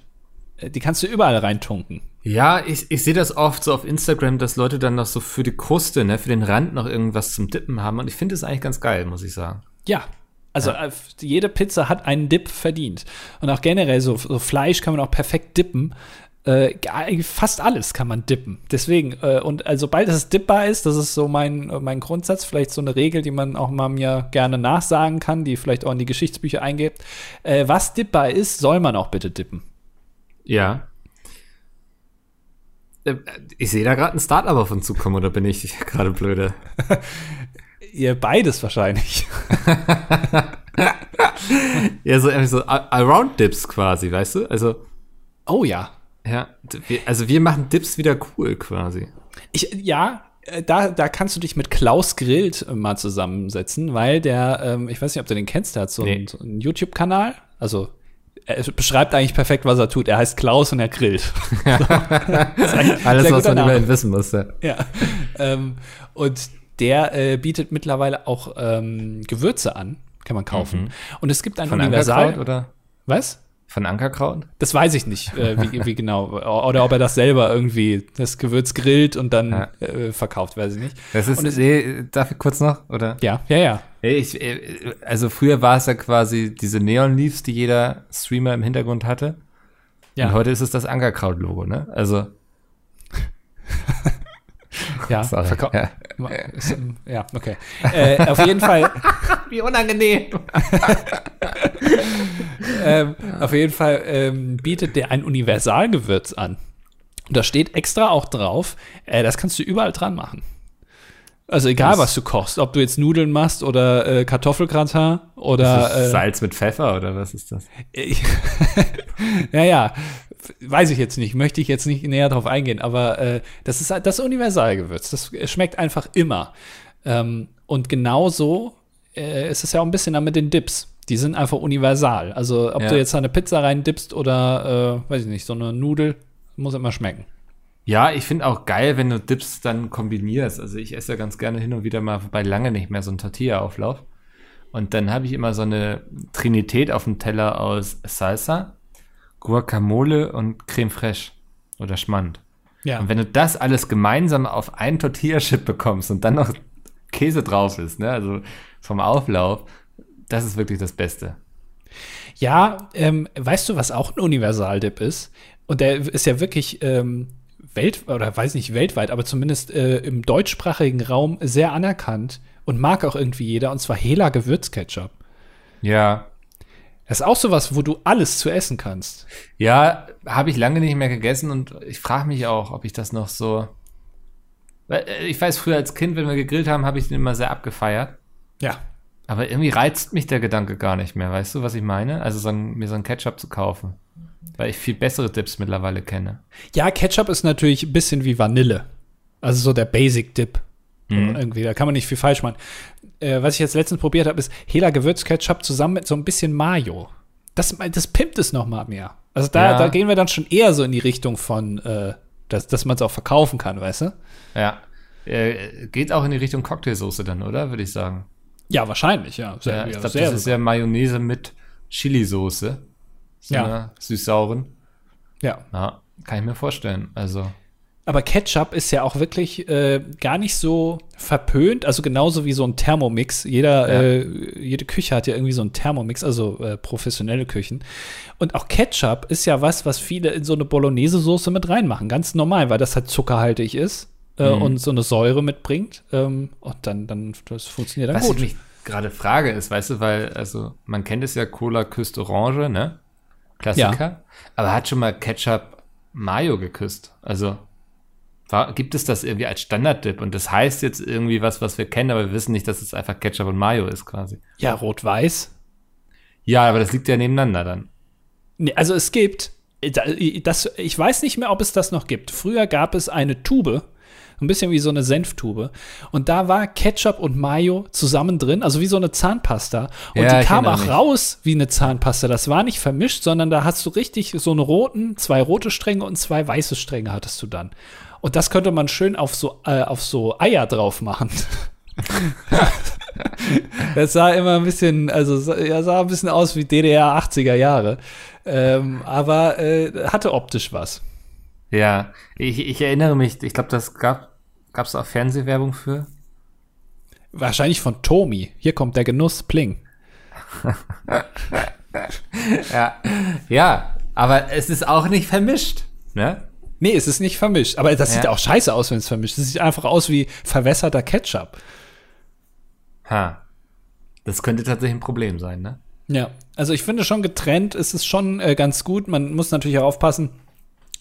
Äh, Die kannst du überall reintunken. Ja, ich, ich sehe das oft so auf Instagram, dass Leute dann noch so für die Kruste, ne, für den Rand noch irgendwas zum Dippen haben. Und ich finde das eigentlich ganz geil, muss ich sagen. Ja. Also äh, jede Pizza hat einen Dip verdient. Und auch generell so, so Fleisch kann man auch perfekt dippen. Äh, fast alles kann man dippen. Deswegen, äh, und also sobald es dippbar ist, das ist so mein, mein Grundsatz, vielleicht so eine Regel, die man auch mal mir gerne nachsagen kann, die vielleicht auch in die Geschichtsbücher eingeht. Äh, was dippbar ist, soll man auch bitte dippen. Ja. Äh, Ich sehe da gerade ein Startup auf uns zukommen, oder bin ich <laughs> gerade blöde? <laughs> Ihr beides wahrscheinlich. <laughs> Ja, so, irgendwie so A- Around Dips quasi, weißt du? Also, Oh ja. ja, also wir machen Dips wieder cool quasi. Ich, ja, äh, da, da kannst du dich mit Klaus Grillt äh, mal zusammensetzen, weil der, ähm, ich weiß nicht, ob du den kennst, der hat so Nee. einen, so einen YouTube-Kanal. Also, er beschreibt eigentlich perfekt, was er tut. Er heißt Klaus und er grillt. <laughs> Alles, was man über ihn wissen musste. ja. ähm, und der äh, bietet mittlerweile auch ähm, Gewürze an, kann man kaufen. Und es gibt ein Von Universal. Ankerkraut oder? Was? Von Ankerkraut? Das weiß ich nicht, äh, wie, wie genau. Oder ob er das selber irgendwie, das Gewürz grillt und dann Ja. äh, verkauft, weiß ich nicht. Das ist, Und es- nee, darf ich kurz noch, oder? Ja, ja, ja. Ich, äh, also früher war es ja quasi diese Neon Leaves, die jeder Streamer im Hintergrund hatte. Ja. Und heute ist es das Ankerkraut-Logo, ne? Also, <laughs> Ja, sorry. verkau- Ja. Ähm, ja, okay. Äh, auf jeden Fall, <laughs> Wie unangenehm. <laughs> ähm, auf jeden Fall ähm, bietet der ein Universalgewürz an. Und da steht extra auch drauf, äh, das kannst du überall dran machen. Also egal, Das- was du kochst, ob du jetzt Nudeln machst oder äh, Kartoffelgratin oder äh, Salz mit Pfeffer oder was ist das? Ich, <laughs> ja, ja, weiß ich jetzt nicht, möchte ich jetzt nicht näher drauf eingehen, aber äh, das ist halt das Universalgewürz. Das schmeckt einfach immer. Ähm, und genauso äh, ist es ja auch ein bisschen dann mit den Dips. Die sind einfach universal. Also, ob Ja. du jetzt eine Pizza rein dippst oder, äh, weiß ich nicht, so eine Nudel, muss immer schmecken. Ja, ich finde auch geil, wenn du Dips dann kombinierst. Also ich esse ja ganz gerne hin und wieder mal, wobei lange nicht mehr so ein Tortilla-Auflauf. Und dann habe ich immer so eine Trinität auf dem Teller aus Salsa, Guacamole und Creme Fraiche oder Schmand. Ja. Und wenn du das alles gemeinsam auf einen Tortilla-Chip bekommst und dann noch Käse drauf ist, ne, also vom Auflauf, das ist wirklich das Beste. Ja, ähm, weißt du, was auch ein Universaldip ist? Und der ist ja wirklich ähm, welt oder weiß nicht weltweit, aber zumindest äh, im deutschsprachigen Raum sehr anerkannt und mag auch irgendwie jeder, und zwar Hela Gewürzketchup. Ja, Das ist auch sowas, wo du alles zu essen kannst. Ja, habe ich lange nicht mehr gegessen und ich frage mich auch, ob ich das noch so. Äh, Ich weiß, früher als Kind, wenn wir gegrillt haben, habe ich den immer sehr abgefeiert. Ja. Aber irgendwie reizt mich der Gedanke gar nicht mehr. Weißt du, was ich meine? Also so ein, mir so ein Ketchup zu kaufen. Weil ich viel bessere Dips mittlerweile kenne. Ja, Ketchup ist natürlich ein bisschen wie Vanille. Also so der Basic Dip. Mhm. Irgendwie, da kann man nicht viel falsch machen. Äh, was ich jetzt letztens probiert habe, ist Hela Gewürzketchup zusammen mit so ein bisschen Mayo. Das, das pimpt es noch mal mehr. Also da, Ja. da gehen wir dann schon eher so in die Richtung von, äh, dass, dass man es auch verkaufen kann, weißt du? Ja. Äh, geht auch in die Richtung Cocktailsoße dann, oder? Würde ich sagen. Ja, wahrscheinlich, ja. Sehr, Ja, ich glaube, sehr das ist ja Mayonnaise mit Chili-Soße. So Ja. einer süß-sauren. ja. Ja, kann ich mir vorstellen. Also. Aber Ketchup ist ja auch wirklich äh, gar nicht so verpönt, also genauso wie so ein Thermomix. Jeder, Ja. äh, jede Küche hat ja irgendwie so einen Thermomix, also äh, professionelle Küchen. Und auch Ketchup ist ja was, was viele in so eine Bolognese-Soße mit reinmachen. Ganz normal, weil das halt zuckerhaltig ist äh, Mhm. und so eine Säure mitbringt. Ähm, und dann, dann, das funktioniert dann Was gut. ich mich gerade frage ist, weißt du, weil, also, man kennt es ja, Cola küsst Orange, ne? Klassiker. Aber hat schon mal Ketchup Mayo geküsst? Also, war, gibt es das irgendwie als Standarddip? Und das heißt jetzt irgendwie was, was wir kennen, aber wir wissen nicht, dass es einfach Ketchup und Mayo ist quasi. Ja, rot-weiß. Ja, aber das liegt ja nebeneinander dann. Nee, also es gibt, da- das, ich weiß nicht mehr, ob es das noch gibt. Früher gab es eine Tube, ein bisschen wie so eine Senftube. Und da war Ketchup und Mayo zusammen drin, also wie so eine Zahnpasta. Und Ja, die kam auch mich. raus wie eine Zahnpasta. Das war nicht vermischt, sondern da hast du richtig so eine roten, zwei rote Stränge und zwei weiße Stränge hattest du dann. Und das könnte man schön auf so, äh, auf so Eier drauf machen. <laughs> Das sah immer ein bisschen, also ja, sah ein bisschen aus wie DDR 80er Jahre. Ähm, aber äh, hatte optisch was. Ja, ich, ich erinnere mich, ich glaube, das gab es auch Fernsehwerbung für. Wahrscheinlich von Tomi. Hier kommt der Genuss, Pling. <laughs> Ja, ja, aber es ist auch nicht vermischt, ne? Nee, es ist nicht vermischt. Aber das sieht Ja. auch scheiße aus, wenn es vermischt. Es sieht einfach aus wie verwässerter Ketchup. Ha. Das könnte tatsächlich ein Problem sein, ne? Ja, also ich finde schon getrennt ist es schon äh, ganz gut. Man muss natürlich auch aufpassen,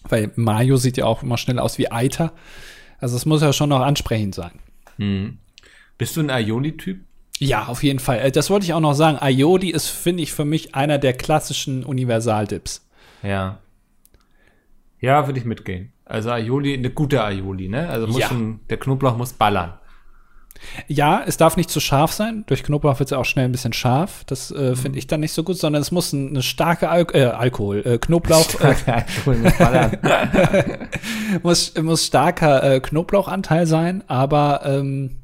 weil Mayo sieht ja auch immer schnell aus wie Eiter. Also es muss ja schon noch ansprechend sein. Bist du ein Aioli-Typ? Ja, auf jeden Fall. Äh, Das wollte ich auch noch sagen. Aioli ist, finde ich, für mich einer der klassischen Universaldips. Ja. Ja, würde ich mitgehen. Also Aioli, eine gute Aioli, ne? Also Ja. schon, der Knoblauch muss ballern. Ja, es darf nicht zu scharf sein. Durch Knoblauch wird es ja auch schnell ein bisschen scharf. Das äh, finde ich dann nicht so gut, sondern es muss ein, eine starke Al äh, Alkohol, äh, Knoblauch, <laughs> äh, Alkohol <laughs> muss muss, starker äh, Knoblauchanteil sein, aber ähm,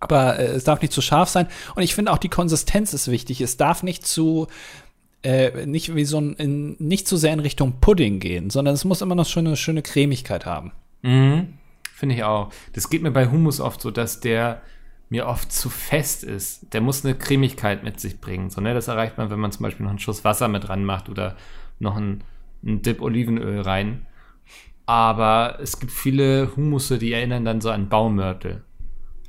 aber äh, es darf nicht zu scharf sein. Und ich finde auch die Konsistenz ist wichtig. Es darf nicht zu nicht wie so ein in, nicht zu sehr in Richtung Pudding gehen, sondern es muss immer noch schon eine schöne Cremigkeit haben. mhm. Finde ich auch. Das geht mir bei Hummus oft so, dass der mir oft zu fest ist. Der muss eine Cremigkeit mit sich bringen. So, ne? Das erreicht man, wenn man zum Beispiel noch einen Schuss Wasser mit dran macht oder noch einen, einen Dip Olivenöl rein. Aber es gibt viele Humusse, die erinnern dann so an Baumörtel.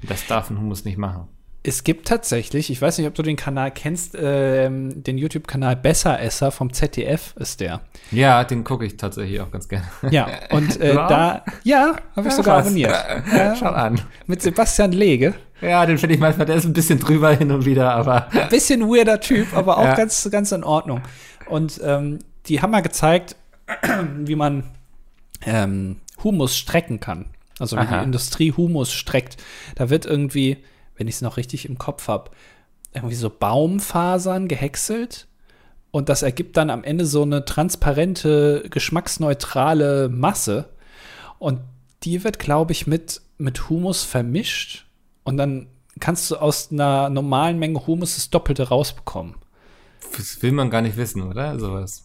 Das darf ein Hummus nicht machen. Es gibt tatsächlich, ich weiß nicht, ob du den Kanal kennst, ähm, den YouTube-Kanal Besseresser vom ZDF ist der. Ja, den gucke ich tatsächlich auch ganz gerne. Ja, und äh, auch? <laughs> da, ja, habe ich sogar Was? abonniert. Schau Ja, an. mit Sebastian Lege. Ja, den finde ich manchmal, der ist ein bisschen drüber hin und wieder, aber Bisschen weirder Typ, aber auch Ja. ganz, ganz in Ordnung. Und ähm, die haben mal gezeigt, wie man ähm, Humus strecken kann. Also wie Aha. die Industrie Humus streckt. Da wird irgendwie, wenn ich es noch richtig im Kopf habe, irgendwie so Baumfasern gehäckselt. Und das ergibt dann am Ende so eine transparente, geschmacksneutrale Masse. Und die wird, glaube ich, mit, mit Humus vermischt. Und dann kannst du aus einer normalen Menge Humus das Doppelte rausbekommen. das will man gar nicht wissen, oder? Sowas.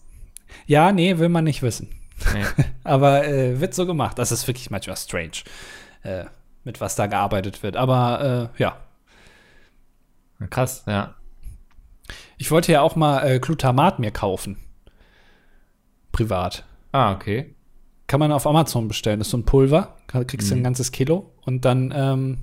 Ja, nee, will man nicht wissen. Nee. <laughs> Aber äh, wird so gemacht. Das ist wirklich manchmal strange, äh, mit was da gearbeitet wird. Aber äh, ja, Krass, ja. ich wollte ja auch mal äh, Glutamat mir kaufen. Privat. Ah, okay. Kann man auf Amazon bestellen. Das ist so ein Pulver. Da kriegst du ein ganzes Kilo. Und dann ähm,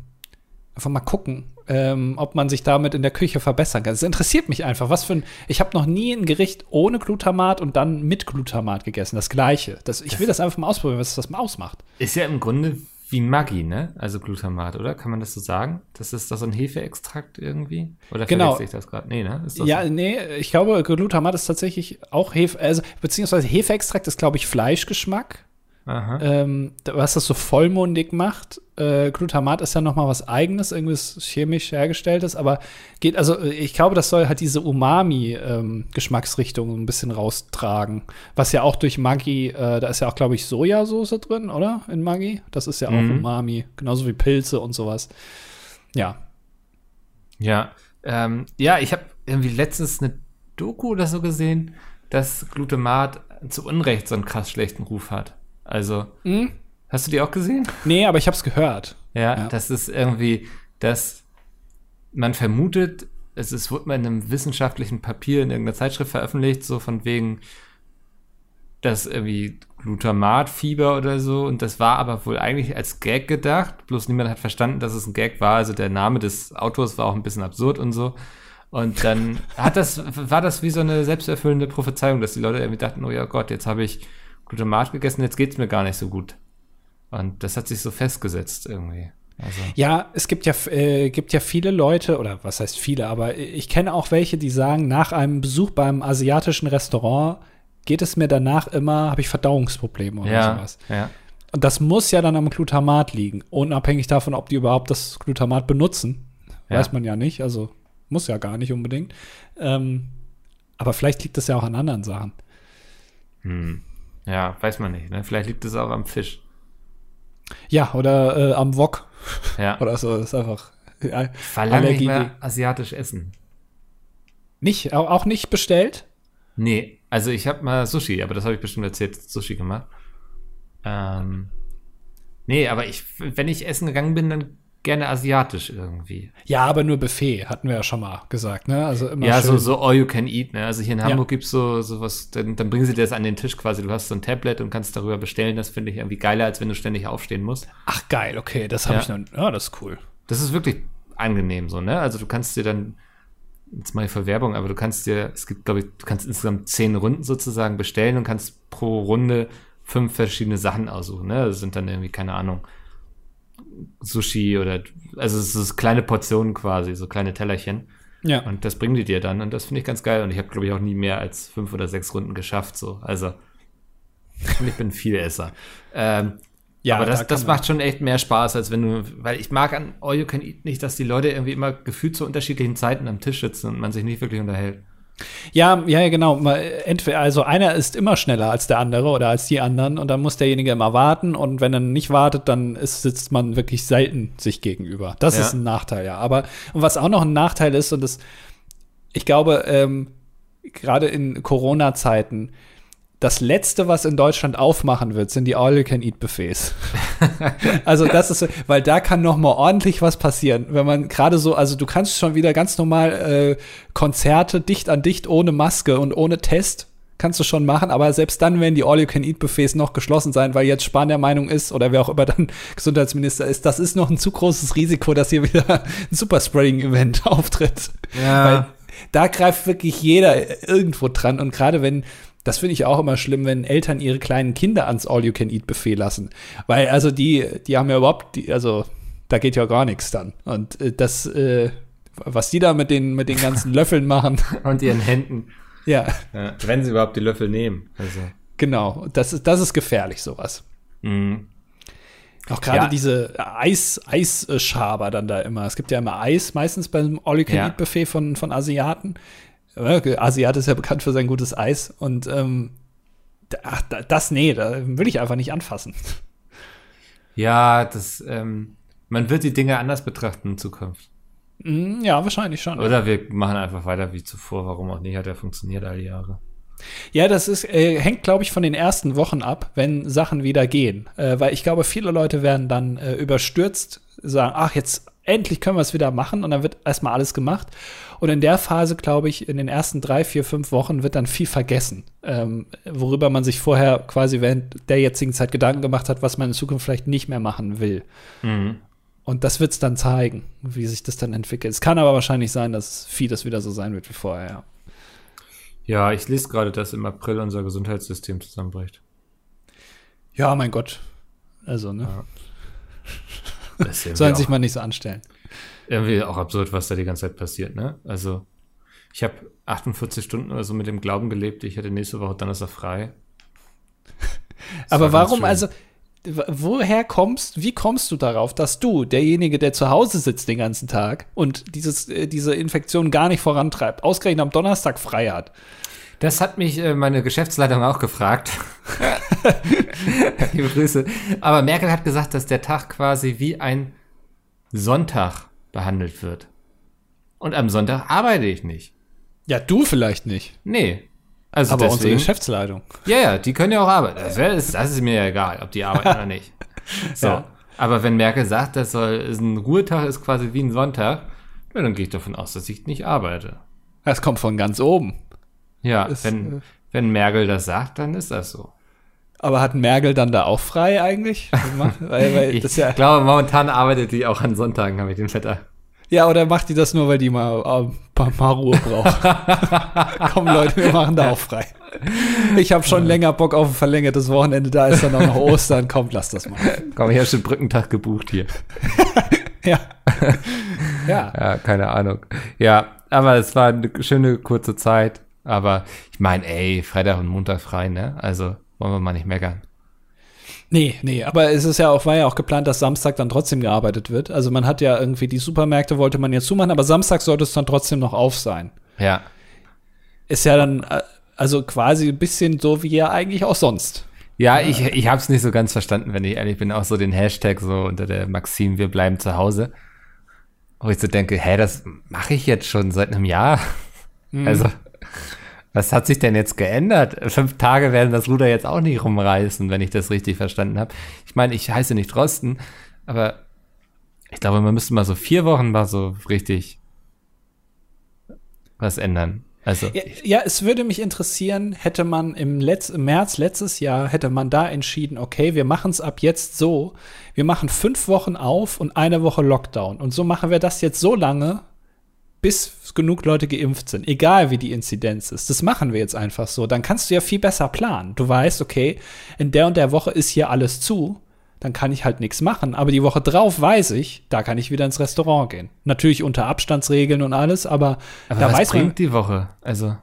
einfach mal gucken, ähm, ob man sich damit in der Küche verbessern kann. Es interessiert mich einfach. Was für ein. Ich habe noch nie ein Gericht ohne Glutamat und dann mit Glutamat gegessen. Das gleiche. Das, ich will das einfach mal ausprobieren, was das mal ausmacht. Ist ja im Grunde wie Maggi, ne? Also Glutamat, oder? Kann man das so sagen? Das ist doch so ein Hefeextrakt irgendwie? Oder Genau. verwechsel ich das gerade? Nee, ne? Ist das Ja, so? nee, ich glaube, Glutamat ist tatsächlich auch Hefe, also beziehungsweise Hefeextrakt ist, glaube ich, Fleischgeschmack. Ähm, was das so vollmundig macht. Äh, Glutamat ist ja noch mal was Eigenes, irgendwas chemisch hergestelltes, aber geht, also äh, ich glaube, das soll halt diese Umami-Geschmacksrichtung ein bisschen raustragen, was ja auch durch Maggi, äh, da ist ja auch, glaube ich, Sojasauce drin, oder? In Maggi, das ist ja auch Mhm. Umami, genauso wie Pilze und sowas. Ja, Ja. Ähm, ja, ich habe irgendwie letztens eine Doku oder so gesehen, dass Glutamat zu Unrecht so einen krass schlechten Ruf hat. Also, Mhm. Hast du die auch gesehen? Nee, aber ich habe es gehört. Ja, Ja. das ist irgendwie, dass man vermutet, es ist, wurde mal in einem wissenschaftlichen Papier in irgendeiner Zeitschrift veröffentlicht, so von wegen, dass irgendwie Glutamatfieber oder so, und das war aber wohl eigentlich als Gag gedacht, bloß niemand hat verstanden, dass es ein Gag war, also der Name des Autors war auch ein bisschen absurd und so. Und dann hat das, war das wie so eine selbsterfüllende Prophezeiung, dass die Leute irgendwie dachten, oh ja Gott, jetzt habe ich Glutamat gegessen, jetzt geht's mir gar nicht so gut. Und das hat sich so festgesetzt irgendwie. Also, Ja, es gibt ja, äh, gibt ja viele Leute, oder was heißt viele, aber ich kenne auch welche, die sagen, nach einem Besuch beim asiatischen Restaurant geht es mir danach immer, habe ich Verdauungsprobleme oder ja, sowas. ja. Und das muss ja dann am Glutamat liegen, unabhängig davon, ob die überhaupt das Glutamat benutzen. Ja. Weiß man ja nicht, also muss ja gar nicht unbedingt. Ähm, aber vielleicht liegt das ja auch an anderen Sachen. Hm. Ja, weiß man nicht. Ne? Vielleicht liegt es auch am Fisch. Ja, oder äh, am Wok Ja. <laughs> oder so. Das ist einfach nicht Allergie- mehr asiatisch essen. nicht, au- auch nicht bestellt. Nee, also ich habe mal Sushi, aber das habe ich bestimmt erzählt, Sushi gemacht. Ähm, nee, aber ich, wenn ich essen gegangen bin, dann gerne asiatisch irgendwie. Ja, aber nur Buffet, hatten wir ja schon mal gesagt, ne? Also immer ja, schön. so, so all you can eat, ne? Also hier in Ja. Hamburg gibt's so, so was, dann, dann bringen sie dir das an den Tisch quasi. Du hast so ein Tablet und kannst darüber bestellen. Das finde ich irgendwie geiler, als wenn du ständig aufstehen musst. Ach geil, okay, das habe Ja. ich noch. Ja, das ist cool. Das ist wirklich angenehm so, ne? Also du kannst dir dann, jetzt mal für Werbung, aber du kannst dir, es gibt, glaube ich, du kannst insgesamt zehn Runden sozusagen bestellen und kannst pro Runde fünf verschiedene Sachen aussuchen, ne? Das sind dann irgendwie, keine Ahnung, Sushi oder, also es ist kleine Portionen quasi, so kleine Tellerchen. Ja. Und das bringen die dir dann und das finde ich ganz geil. Und ich habe, glaube ich, auch nie mehr als fünf oder sechs Runden geschafft, so. Also, ich bin ein Vielesser. Ähm, Ja, aber das, da das macht schon echt mehr Spaß, als wenn du, weil ich mag an All You Can Eat nicht, dass die Leute irgendwie immer gefühlt zu unterschiedlichen Zeiten am Tisch sitzen und man sich nicht wirklich unterhält. Ja, ja, genau. Entweder, also einer ist immer schneller als der andere oder als die anderen und dann muss derjenige immer warten und wenn er nicht wartet, dann ist, sitzt man wirklich selten sich gegenüber. Das Ja. ist ein Nachteil, ja. Aber und was auch noch ein Nachteil ist und das, ich glaube, ähm, gerade in Corona-Zeiten, das letzte, was in Deutschland aufmachen wird, sind die All-You-Can-Eat-Buffets. <laughs> also das ist, weil da kann noch mal ordentlich was passieren, wenn man gerade so, also du kannst schon wieder ganz normal äh, Konzerte dicht an dicht ohne Maske und ohne Test kannst du schon machen, aber selbst dann werden die All-You-Can-Eat-Buffets noch geschlossen sein, weil jetzt Spahn der Meinung ist oder wer auch immer dann <laughs> Gesundheitsminister ist, das ist noch ein zu großes Risiko, dass hier wieder ein Superspreading-Event <laughs> auftritt. Weil da greift wirklich jeder irgendwo dran. Und gerade wenn, das finde ich auch immer schlimm, wenn Eltern ihre kleinen Kinder ans All-You-Can-Eat-Buffet lassen. Weil also die, die haben ja überhaupt, die, also da geht ja gar nichts dann. Und äh, das, äh, was die da mit den, mit den ganzen <laughs> Löffeln machen, Und ihren Händen, ja, ja, wenn sie überhaupt die Löffel nehmen. Also, genau. Das ist, das ist gefährlich, sowas. mh. Auch gerade Ja. diese Eis, Eisschaber dann da immer. Es gibt ja immer Eis, meistens beim All-You-Can-Eat-Buffet von, von Asiaten. Asiat ist ja bekannt für sein gutes Eis. Und ähm, ach, da- das, nee, da will ich einfach nicht anfassen. ja, das, ähm, man wird die Dinge anders betrachten in Zukunft. Mm, Ja, wahrscheinlich schon. Oder wir machen einfach weiter wie zuvor. Warum auch nicht? Hat ja funktioniert all die Jahre. Ja, das ist, äh, hängt, glaube ich, von den ersten Wochen ab, wenn Sachen wieder gehen. Äh, weil ich glaube, viele Leute werden dann äh, überstürzt, sagen, ach, jetzt endlich können wir es wieder machen und dann wird erstmal alles gemacht. Und in der Phase, glaube ich, in den ersten drei, vier, fünf Wochen wird dann viel vergessen, ähm, worüber man sich vorher quasi während der jetzigen Zeit Gedanken gemacht hat, was man in Zukunft vielleicht nicht mehr machen will. Mhm. Und das wird es dann zeigen, wie sich das dann entwickelt. Es kann aber wahrscheinlich sein, dass vieles wieder so sein wird wie vorher, ja. Ja, ich lese gerade, dass im April unser Gesundheitssystem zusammenbricht. Ja, mein Gott. Also, ne? Ja. <laughs> Sollen sich mal nicht so anstellen. Irgendwie auch absurd, was da die ganze Zeit passiert, ne? Also, ich habe 48 Stunden oder so mit dem Glauben gelebt, ich hätte nächste Woche Donnerstag frei. Das Aber warum, also, woher kommst, wie kommst du darauf, dass du, derjenige, der zu Hause sitzt den ganzen Tag und dieses, äh, diese Infektion gar nicht vorantreibt, ausgerechnet am Donnerstag frei hat? Das hat mich äh, meine Geschäftsleitung auch gefragt. <laughs> Liebe Grüße. Aber Merkel hat gesagt, dass der Tag quasi wie ein Sonntag behandelt wird. Und am Sonntag arbeite ich nicht. Ja, du vielleicht nicht, Nee. Also aber unsere deswegen, Geschäftsleitung. ja, ja, die können ja auch arbeiten. Das, wär, das, ist mir ja egal, ob die arbeiten oder nicht. <laughs> So. Ja. Aber wenn Merkel sagt, das soll, ist ein Ruhetag ist quasi wie ein Sonntag, dann gehe ich davon aus, dass ich nicht arbeite. Das kommt von ganz oben. Ja, Ist, wenn, äh, wenn Merkel das sagt, dann ist das so. Aber hat Merkel dann da auch frei eigentlich? <laughs> weil, weil Ich ja, glaube, momentan arbeitet die auch an Sonntagen, habe ich den Vetter. ja, oder macht die das nur, weil die mal, äh, mal, mal Ruhe braucht? <laughs> Komm Leute, wir machen da auch frei. Ich habe schon länger Bock auf ein verlängertes Wochenende, da ist dann auch noch Ostern. Komm, lass das mal. Komm, ich habe schon Brückentag gebucht hier. <laughs> Ja. ja. Ja, keine Ahnung. Ja, aber es war eine schöne kurze Zeit. Aber ich meine, ey, Freitag und Montag frei, ne? Also wollen wir mal nicht meckern. Nee, nee, aber es ist ja auch, war ja auch geplant, dass Samstag dann trotzdem gearbeitet wird. Also man hat ja irgendwie die Supermärkte wollte man ja zumachen, aber Samstag sollte es dann trotzdem noch auf sein. Ja, Ist ja dann äh, also quasi ein bisschen so wie ja eigentlich auch sonst. Ja, ich, ich habe es nicht so ganz verstanden, wenn ich ehrlich bin. Auch so den Hashtag so unter der Maxim, wir bleiben zu Hause. Wo ich so denke, hä, das mache ich jetzt schon seit einem Jahr. Also, was hat sich denn jetzt geändert? Fünf Tage werden das Ruder jetzt auch nicht rumreißen, wenn ich das richtig verstanden habe. Ich meine, ich heiße nicht Drosten, aber ich glaube, man müsste mal so vier Wochen mal so richtig was ändern. Also, Ja, ja, es würde mich interessieren, hätte man im, Letz-, im März letztes Jahr, hätte man da entschieden, okay, wir machen es ab jetzt so, wir machen fünf Wochen auf und eine Woche Lockdown. Und so machen wir das jetzt so lange, bis genug Leute geimpft sind, egal wie die Inzidenz ist. Das machen wir jetzt einfach so. Dann kannst du ja viel besser planen. Du weißt, okay, in der und der Woche ist hier alles zu, dann kann ich halt nichts machen. Aber die Woche drauf weiß ich, da kann ich wieder ins Restaurant gehen. Natürlich unter Abstandsregeln und alles, aber, aber da was weiß bringt man. die Woche? Also,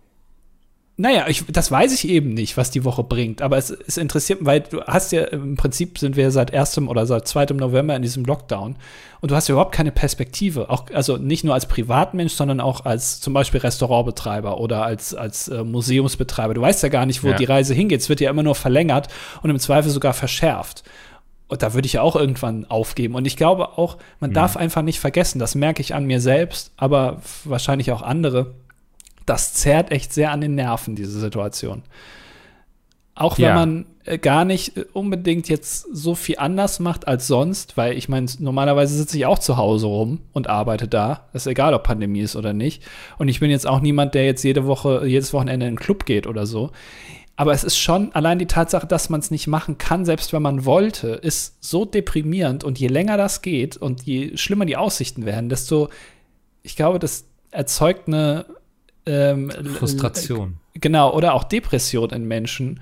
Naja, ich, das weiß ich eben nicht, was die Woche bringt. Aber es, es interessiert, weil du hast ja, im Prinzip sind wir seit 1. oder seit 2. November in diesem Lockdown. Und du hast ja überhaupt keine Perspektive. Auch, also nicht nur als Privatmensch, sondern auch als zum Beispiel Restaurantbetreiber oder als, als äh, Museumsbetreiber. Du weißt ja gar nicht, wo Ja. die Reise hingeht. Es wird ja immer nur verlängert und im Zweifel sogar verschärft. Und da würde ich ja auch irgendwann aufgeben. Und ich glaube auch, man darf einfach nicht vergessen, das merke ich an mir selbst, aber wahrscheinlich auch andere. Das zerrt echt sehr an den Nerven, diese Situation. Auch wenn Ja. man äh, gar nicht äh, unbedingt jetzt so viel anders macht als sonst, weil ich meine, normalerweise sitze ich auch zu Hause rum und arbeite da. ist egal, ob Pandemie ist oder nicht. Und ich bin jetzt auch niemand, der jetzt jede Woche, jedes Wochenende in den Club geht oder so. Aber es ist schon allein die Tatsache, dass man es nicht machen kann, selbst wenn man wollte, ist so deprimierend. Und je länger das geht und je schlimmer die Aussichten werden, desto, ich glaube, das erzeugt eine ähm, Frustration. Genau, oder auch Depression in Menschen.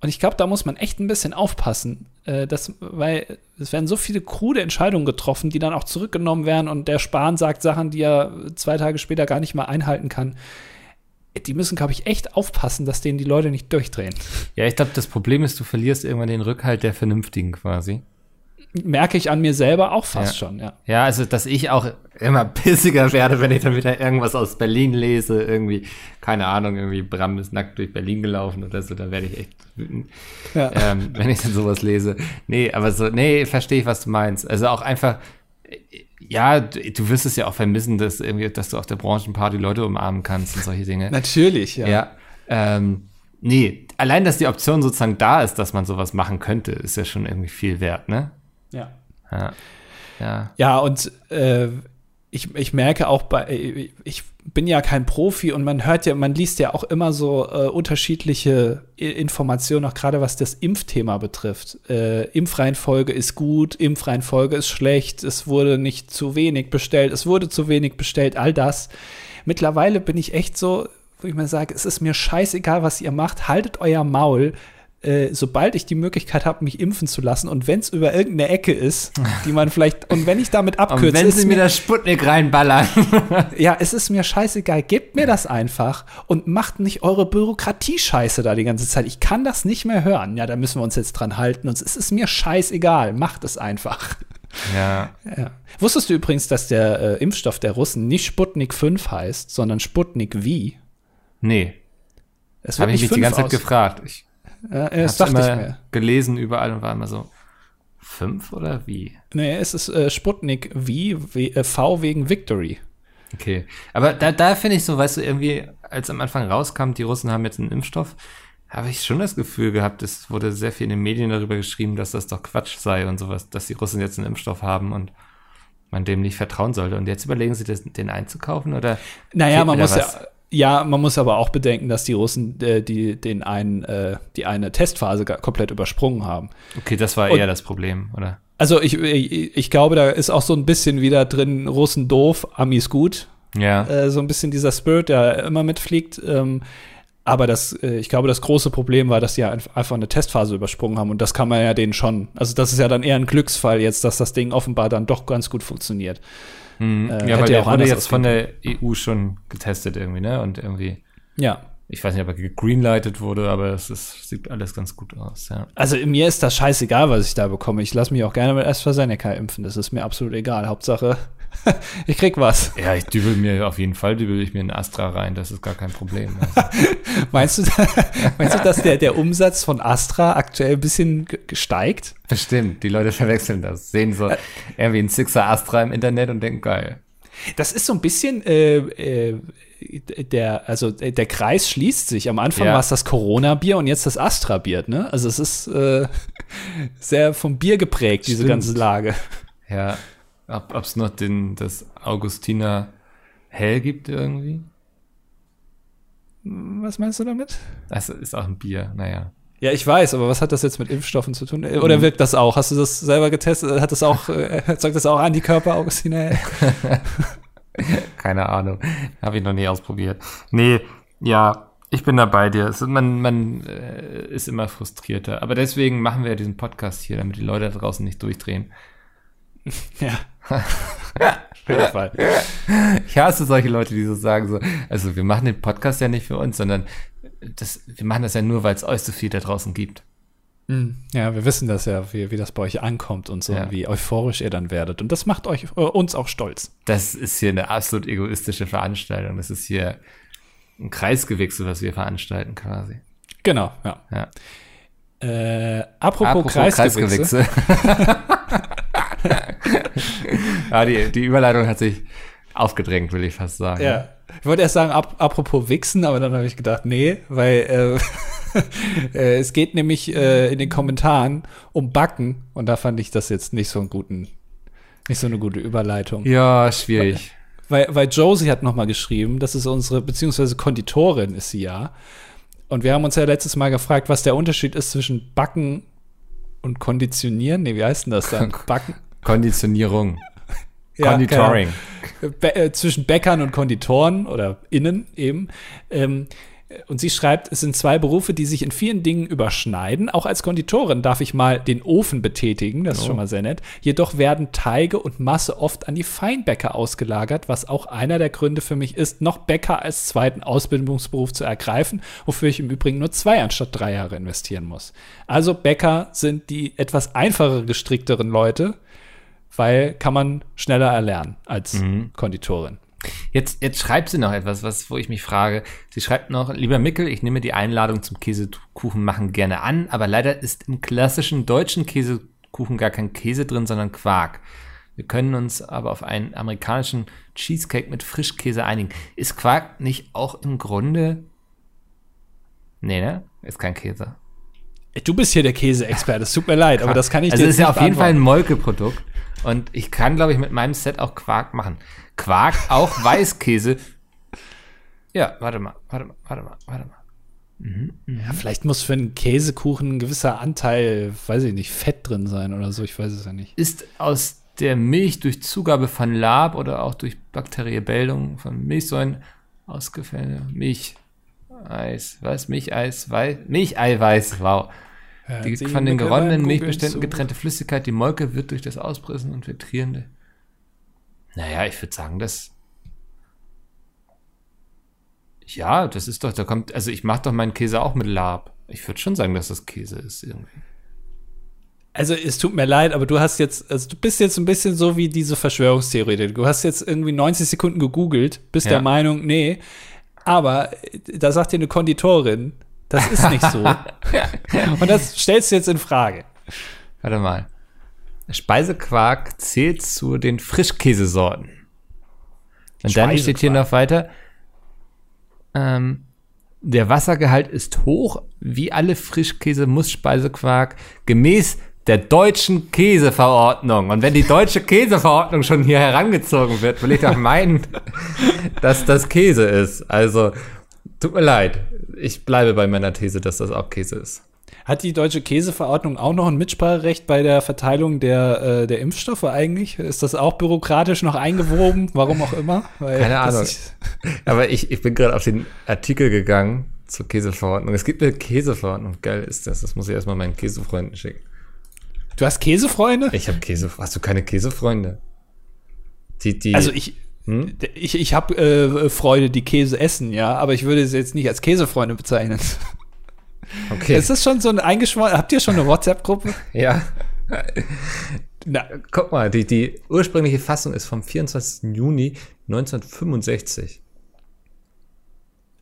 Und ich glaube, da muss man echt ein bisschen aufpassen, äh, dass, weil es werden so viele krude Entscheidungen getroffen, die dann auch zurückgenommen werden und der Spahn sagt Sachen, die er zwei Tage später gar nicht mal einhalten kann. Die müssen, glaube ich, echt aufpassen, dass denen die Leute nicht durchdrehen. Ja, ich glaube, das Problem ist, du verlierst irgendwann den Rückhalt der Vernünftigen quasi. Merke ich an mir selber auch fast Ja. schon, ja. Ja, also, dass ich auch immer bissiger werde, wenn ich dann wieder irgendwas aus Berlin lese, irgendwie, keine Ahnung, irgendwie Bram ist nackt durch Berlin gelaufen oder so, dann werde ich echt wütend, Ja. ähm, wenn ich dann sowas lese. Nee, aber so, nee, verstehe ich, was du meinst. Also auch einfach, ja, du, du wirst es ja auch vermissen, dass irgendwie, dass du auf der Branchenparty Leute umarmen kannst und solche Dinge. Natürlich, ja. Ja. Ähm, nee, allein, dass die Option sozusagen da ist, dass man sowas machen könnte, ist ja schon irgendwie viel wert, ne? Ja. Ja. Ja. Ja, und äh, ich, ich merke auch bei, ich bin ja kein Profi und man hört ja, man liest ja auch immer so äh, unterschiedliche Informationen, auch gerade was das Impfthema betrifft. Äh, Impfreihenfolge ist gut, Impfreihenfolge ist schlecht, es wurde nicht zu wenig bestellt, es wurde zu wenig bestellt, all das. Mittlerweile bin ich echt so, wo ich mir sage, es ist mir scheißegal, was ihr macht, haltet euer Maul. Äh, sobald ich die Möglichkeit habe, mich impfen zu lassen und wenn es über irgendeine Ecke ist, die man vielleicht, und wenn ich damit <laughs> Und abkürze, wenn ist sie mir das Sputnik reinballern. <laughs> ja, es ist mir scheißegal. Gebt mir das einfach und macht nicht eure Bürokratie-Scheiße da die ganze Zeit. Ich kann das nicht mehr hören. Ja, da müssen wir uns jetzt dran halten. Und es ist mir scheißegal. Macht es einfach. ja. Ja. Wusstest du übrigens, dass der äh, Impfstoff der Russen nicht Sputnik 5 heißt, sondern Sputnik V? Nee, Es habe ich mich die 5 ganze Zeit gefragt. Ich Ja, das dachte ich immer mir. gelesen überall und war immer so, fünf oder wie? Nee, es ist äh, Sputnik V, w, äh, V wegen Victory. Okay. Aber da, da finde ich so, weißt du, irgendwie, als am Anfang rauskam, die Russen haben jetzt einen Impfstoff, habe ich schon das Gefühl gehabt, es wurde sehr viel in den Medien darüber geschrieben, dass das doch Quatsch sei und sowas, dass die Russen jetzt einen Impfstoff haben und man dem nicht vertrauen sollte. Und jetzt überlegen sie, das, den einzukaufen oder? Naja, man muss was? ja. Ja, man muss aber auch bedenken, dass die Russen äh, die, den einen, äh, die eine Testphase komplett übersprungen haben. Okay, das war und, eher das Problem, oder? Also ich, ich, ich glaube, da ist auch so ein bisschen wieder drin, Russen doof, Amis gut. Ja. Äh, so ein bisschen dieser Spirit, der immer mitfliegt. Ähm, aber das, äh, ich glaube, das große Problem war, dass die einfach eine Testphase übersprungen haben und das kann man ja denen schon. Also das ist ja dann eher ein Glücksfall jetzt, dass das Ding offenbar dann doch ganz gut funktioniert. Hm. Äh, ja, weil der wurde jetzt von der EU schon getestet irgendwie, ne? Und irgendwie. Ja. Ich weiß nicht, ob er gegreenlightet wurde, aber es ist, sieht alles ganz gut aus, ja. Also mir ist das scheißegal, was ich da bekomme. Ich lasse mich auch gerne mit AstraZeneca impfen. Das ist mir absolut egal. Hauptsache, <laughs> ich krieg was. Ja, ich dübel mir auf jeden Fall dübel ich mir ein Astra rein, das ist gar kein Problem. Also. <laughs> meinst, du, <laughs> meinst du, dass der, der Umsatz von Astra aktuell ein bisschen steigt? Bestimmt, die Leute verwechseln das, sehen so äh, irgendwie ein Sixer Astra im Internet und denken, geil. Das ist so ein bisschen äh, äh, der, also der Kreis schließt sich. Am Anfang ja. war es das Corona-Bier und jetzt das Astra-Bier, ne? Also es ist äh, sehr vom Bier geprägt, diese ganze Lage. Ja, ob es noch den, das Augustiner Hell gibt irgendwie? Was meinst du damit? Das ist auch ein Bier, naja. Ja, ich weiß, aber was hat das jetzt mit Impfstoffen zu tun? Oder mhm. wirkt das auch? Hast du das selber getestet? Hat das auch, äh, <laughs> zeugt das auch Antikörper, Augustiner Hell? <laughs> Keine Ahnung. Habe ich noch nie ausprobiert. Nee, ja, ich bin da bei dir. man man äh, ist immer frustrierter. Aber deswegen machen wir ja diesen Podcast hier, damit die Leute da draußen nicht durchdrehen. <laughs> Ja. <laughs> Jeden Fall. Ich hasse solche Leute, die so sagen, so, also wir machen den Podcast ja nicht für uns, sondern das, wir machen das ja nur, weil es euch so viel da draußen gibt. Hm. Ja, wir wissen das ja, wie, wie das bei euch ankommt und so, ja. wie euphorisch ihr dann werdet. Und das macht euch äh, uns auch stolz. Das ist hier eine absolut egoistische Veranstaltung. Das ist hier ein Kreisgewechsel, was wir veranstalten quasi. Genau, ja. ja. Äh, apropos, apropos Kreisgewechsel. Kreisgewechsel. <laughs> ja, die, die Überleitung hat sich aufgedrängt, will ich fast sagen. Ja. Ich wollte erst sagen, ap apropos Wichsen, aber dann habe ich gedacht, nee, weil äh, <laughs> äh, es geht nämlich äh, in den Kommentaren um Backen und da fand ich das jetzt nicht so einen guten, nicht so eine gute Überleitung. Ja, schwierig. Weil, weil, weil Josie hat noch mal geschrieben, das ist unsere, beziehungsweise Konditorin ist sie ja. Und wir haben uns ja letztes Mal gefragt, was der Unterschied ist zwischen Backen und Konditionieren. Nee, wie heißt denn das dann? <laughs> Backen. Konditionierung. Ja, Konditoring. Be äh, zwischen Bäckern und Konditoren oder innen eben. Ähm, und sie schreibt, es sind zwei Berufe, die sich in vielen Dingen überschneiden. Auch als Konditorin darf ich mal den Ofen betätigen, das ist oh. schon mal sehr nett. Jedoch werden Teige und Masse oft an die Feinbäcker ausgelagert, was auch einer der Gründe für mich ist, noch Bäcker als zweiten Ausbildungsberuf zu ergreifen, wofür ich im Übrigen nur zwei anstatt drei Jahre investieren muss. Also Bäcker sind die etwas einfacher gestrickteren Leute, weil kann man schneller erlernen als mhm. Konditorin. Jetzt, jetzt schreibt sie noch etwas, was, wo ich mich frage. Sie schreibt noch, lieber Mickel, ich nehme die Einladung zum Käsekuchen machen gerne an, aber leider ist im klassischen deutschen Käsekuchen gar kein Käse drin, sondern Quark. Wir können uns aber auf einen amerikanischen Cheesecake mit Frischkäse einigen. Ist Quark nicht auch im Grunde. Nee, ne? Ist kein Käse. Du bist hier der Käseexperte, es tut mir leid, aber das kann ich also dir Also ist ja auf jeden Fall ein Molkeprodukt. Und ich kann, glaube ich, mit meinem Set auch Quark machen. Quark, auch <laughs> Weißkäse. Ja, warte mal, warte mal, warte mal, warte mal. Mhm, mh. Ja, vielleicht muss für einen Käsekuchen ein gewisser Anteil, weiß ich nicht, Fett drin sein oder so, ich weiß es ja nicht. Ist aus der Milch durch Zugabe von Lab oder auch durch bakterielle Bildung von Milchsäuren ausgefällene Milcheis, was? Milcheis, Weiß, Milcheiweiß, wow. Die von den geronnenen Milchbeständen getrennte Flüssigkeit, die Molke wird durch das Auspressen und Filtrieren naja, ich würde sagen, das. Ja, das ist doch, da kommt, also ich mache doch meinen Käse auch mit Lab. Ich würde schon sagen, dass das Käse ist irgendwie. Also es tut mir leid, aber du hast jetzt, also du bist jetzt ein bisschen so wie diese Verschwörungstheorie. Du hast jetzt irgendwie 90 Sekunden gegoogelt, bist ja. der Meinung, nee. Aber da sagt dir eine Konditorin, das ist nicht so. <laughs> Und das stellst du jetzt in Frage. Warte mal. Speisequark zählt zu den Frischkäsesorten. Und dann steht hier noch weiter, ähm, der Wassergehalt ist hoch, wie alle Frischkäse, muss Speisequark, gemäß der deutschen Käseverordnung. Und wenn die deutsche Käseverordnung schon hier herangezogen wird, will ich doch meinen, <laughs> dass das Käse ist. Also, tut mir leid. Ich bleibe bei meiner These, dass das auch Käse ist. Hat die deutsche Käseverordnung auch noch ein Mitspracherecht bei der Verteilung der, äh, der Impfstoffe eigentlich? Ist das auch bürokratisch noch eingewoben? Warum auch immer? Weil Keine Ahnung. Ist, Aber ich, ich bin gerade auf den Artikel gegangen zur Käseverordnung. Es gibt eine Käseverordnung. Geil ist das. Das muss ich erstmal meinen Käsefreunden schicken. Du hast Käsefreunde? Ich habe Käse. Hast du keine Käsefreunde? Die, die, also ich, hm? ich, ich habe äh, Freunde, die Käse essen, ja, aber ich würde sie jetzt nicht als Käsefreunde bezeichnen. <laughs> Okay. Ist das schon so ein eingeschworen? Habt ihr schon eine WhatsApp-Gruppe? <laughs> ja. Na. Guck mal, die, die ursprüngliche Fassung ist vom 24. Juni 1965.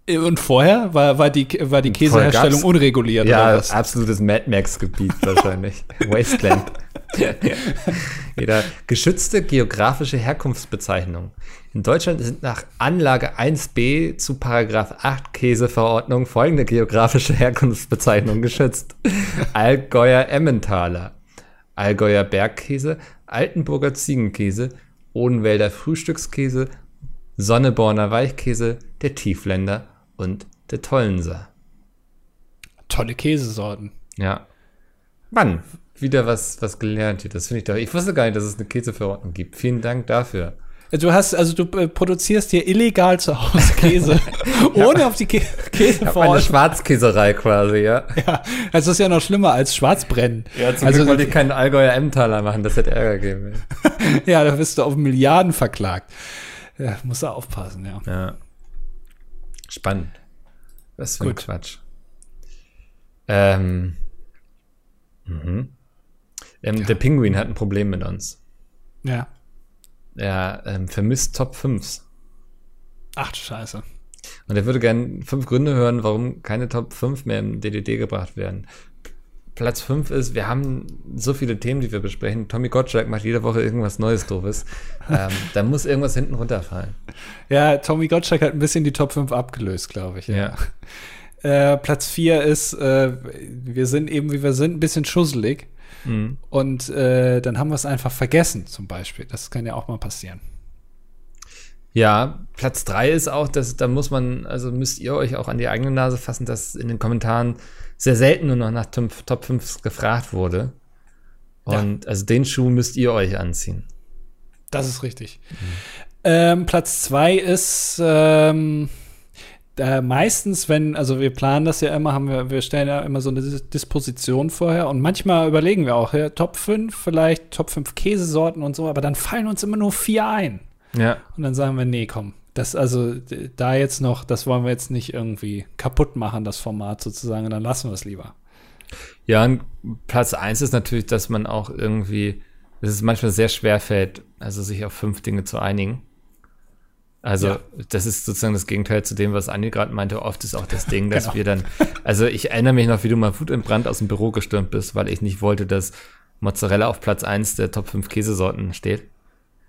Und vorher war, war die, war die Käseherstellung unreguliert? Ja, absolutes Mad Max-Gebiet wahrscheinlich. <laughs> Wasteland. <laughs> Wieder geschützte geografische Herkunftsbezeichnung. In Deutschland sind nach Anlage 1b zu Paragraph 8 Käseverordnung folgende geografische Herkunftsbezeichnungen geschützt. Allgäuer Emmentaler, Allgäuer Bergkäse, Altenburger Ziegenkäse, Odenwälder Frühstückskäse, Sonneborner Weichkäse, der Tiefländer und der Tollenser. Tolle Käsesorten. Ja. Mann, wieder was, was gelernt hier. Das finde ich doch. Ich wusste gar nicht, dass es eine Käseverordnung gibt. Vielen Dank dafür. Du hast, also du äh, produzierst hier illegal zu Hause Käse, <laughs> <laughs> ohne ja. auf die Kä Käseverordnung. Eine Schwarzkäserei quasi, ja. Ja, also das ist ja noch schlimmer als Schwarzbrennen. Ja, zum also, Glück wollte ich keinen Allgäuer Emmentaler machen, das hätte Ärger gegeben. <laughs> ja, da bist du auf Milliarden verklagt. Ja, musst du aufpassen, ja. Ja. Spannend. Was für Gut. ein Quatsch. Ähm, mhm. Ähm, ja. Der Pinguin hat ein Problem mit uns. Ja. Er ähm, vermisst Top 5s. Ach du Scheiße. Und er würde gerne fünf Gründe hören, warum keine Top 5 mehr im DDD gebracht werden. Platz 5 ist, wir haben so viele Themen, die wir besprechen. Tommy Gottschalk macht jede Woche irgendwas Neues doofes. ähm, da muss irgendwas hinten runterfallen. Ja, Tommy Gottschalk hat ein bisschen die Top 5 abgelöst, glaube ich. Ja. ja. Äh, Platz 4 ist, äh, wir sind eben, wie wir sind, ein bisschen schusselig. Mhm. Und äh, dann haben wir es einfach vergessen, zum Beispiel. Das kann ja auch mal passieren. Ja, Platz 3 ist auch, dass da muss man, also müsst ihr euch auch an die eigene Nase fassen, dass in den Kommentaren sehr selten nur noch nach Top 5 gefragt wurde. Und ja. also den Schuh müsst ihr euch anziehen. Das ist richtig. Mhm. Ähm, Platz 2 ist ähm, äh, meistens, wenn, also wir planen das ja immer, haben wir, wir stellen ja immer so eine Disposition vorher und manchmal überlegen wir auch, ja, Top 5 vielleicht, Top 5 Käsesorten und so, aber dann fallen uns immer nur vier ein. Ja. Und dann sagen wir, nee, komm, das, also da jetzt noch, das wollen wir jetzt nicht irgendwie kaputt machen, das Format sozusagen, dann lassen wir es lieber. Ja, und Platz 1 ist natürlich, dass man auch irgendwie, dass es manchmal sehr schwer fällt, also sich auf fünf Dinge zu einigen. Also, ja. das ist sozusagen das Gegenteil zu dem, was Anni gerade meinte. Oft ist auch das <laughs> Ding, dass genau. wir dann, also ich erinnere mich noch, wie du mal Wut im Brand aus dem Büro gestürmt bist, weil ich nicht wollte, dass Mozzarella auf Platz 1 der Top 5 Käsesorten steht.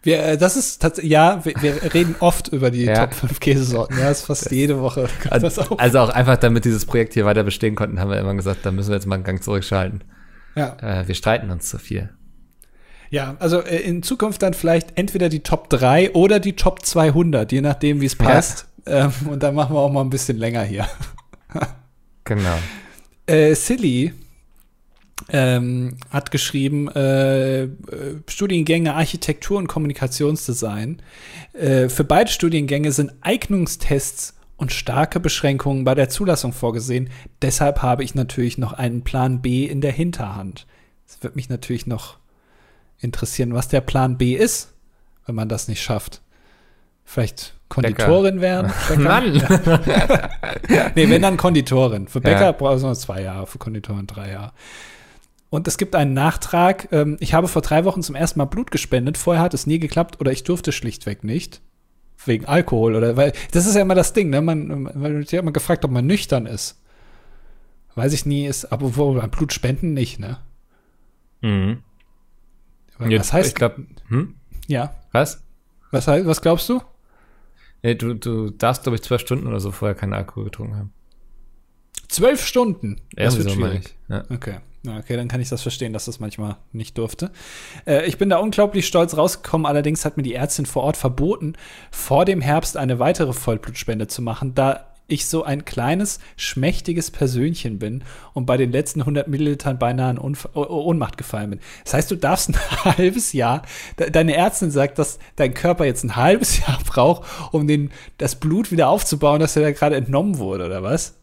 Wir, äh, das ist tatsächlich, ja, wir, wir, reden oft über die <laughs> ja. Top 5 Käsesorten. Ja, das ist fast jede Woche. <laughs> Also, also, auch einfach, damit dieses Projekt hier weiter bestehen konnten, haben wir immer gesagt, da müssen wir jetzt mal einen Gang zurückschalten. Ja. Äh, wir streiten uns zu viel. Ja, also äh, in Zukunft dann vielleicht entweder die Top 3 oder die Top 200, je nachdem, wie es passt. Ja. Ähm, und dann machen wir auch mal ein bisschen länger hier. <laughs> genau. Äh, Silly ähm, hat geschrieben, äh, Studiengänge Architektur und Kommunikationsdesign. Äh, für beide Studiengänge sind Eignungstests und starke Beschränkungen bei der Zulassung vorgesehen. Deshalb habe ich natürlich noch einen Plan B in der Hinterhand. Es wird mich natürlich noch interessieren, was der Plan B ist, wenn man das nicht schafft. Vielleicht Konditorin werden? <laughs> Mann! nee, wenn dann Konditorin. Für Bäcker ja. brauchst du noch zwei Jahre, für Konditorin drei Jahre. Und es gibt einen Nachtrag. Ähm, ich habe vor drei Wochen zum ersten Mal Blut gespendet. Vorher hat es nie geklappt oder ich durfte schlichtweg nicht. Wegen Alkohol oder weil das ist ja immer das Ding, ne? Man, man wird ja immer gefragt, ob man nüchtern ist. Weiß ich nie, ist, aber wo beim Blutspenden nicht, ne? Mhm. Was heißt? Ich glaube, hm? Ja. Was? Was, was glaubst du? Nee, du, du darfst, glaube ich, zwölf Stunden oder so vorher keinen Alkohol getrunken haben. Zwölf Stunden. Das wird so schwierig. Ja. Okay. Okay, dann kann ich das verstehen, dass das manchmal nicht durfte. Äh, ich bin da unglaublich stolz rausgekommen, allerdings hat mir die Ärztin vor Ort verboten, vor dem Herbst eine weitere Vollblutspende zu machen, da ich so ein kleines, schmächtiges Persönchen bin und bei den letzten 100 Millilitern beinahe in Unf Ohnmacht gefallen bin. Das heißt, du darfst ein <laughs> halbes Jahr, de deine Ärztin sagt, dass dein Körper jetzt ein halbes <laughs> Jahr braucht, um den, das Blut wieder aufzubauen, das dir da gerade entnommen wurde, oder was?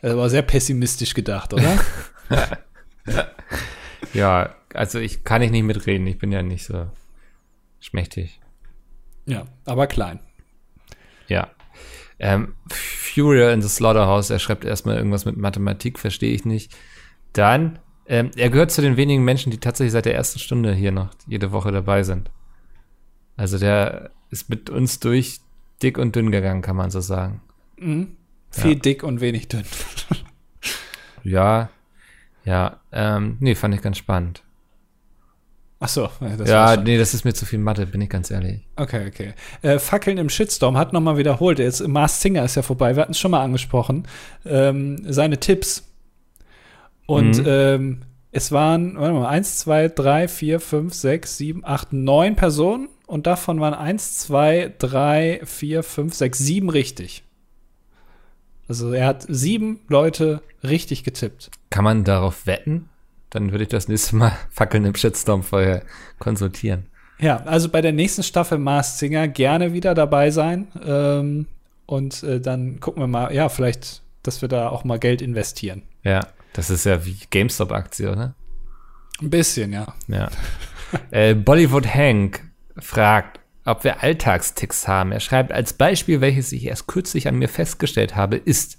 Das war sehr pessimistisch gedacht, oder? <laughs> ja, also ich kann ich nicht mitreden. Ich bin ja nicht so schmächtig. ja, aber klein. Ja. Ähm, Furia in the Slaughterhouse, er schreibt erstmal irgendwas mit Mathematik, verstehe ich nicht. Dann, ähm, er gehört zu den wenigen Menschen, die tatsächlich seit der ersten Stunde hier noch jede Woche dabei sind. Also der ist mit uns durch dick und dünn gegangen, kann man so sagen. Viel dick und wenig dünn. Ja, ja, ähm, nee, fand ich ganz spannend. Ach so, ja, das ja, nee, das ist mir zu viel Mathe, bin ich ganz ehrlich. Okay, okay. Äh, Fackeln im Shitstorm hat nochmal wiederholt. Jetzt Mars Singer ist ja vorbei. Wir hatten es schon mal angesprochen. Ähm, seine Tipps. Und Mhm. ähm, es waren, warte mal, eins, zwei, drei, vier, fünf, sechs, sieben, acht, neun Personen. Und davon waren eins, zwei, drei, vier, fünf, sechs, sieben richtig. Also er hat sieben Leute richtig getippt. Kann man darauf wetten? Dann würde ich das nächste Mal <laughs> Fackeln im Shitstorm vorher konsultieren. Ja, also bei der nächsten Staffel Mars Singer gerne wieder dabei sein. Ähm, und äh, dann gucken wir mal, ja, vielleicht, dass wir da auch mal Geld investieren. Ja, das ist ja wie GameStop-Aktie, oder? Ein bisschen, ja. Ja. <laughs> äh, Bollywood Hank fragt, ob wir Alltagsticks haben. Er schreibt, als Beispiel, welches ich erst kürzlich an mir festgestellt habe, ist,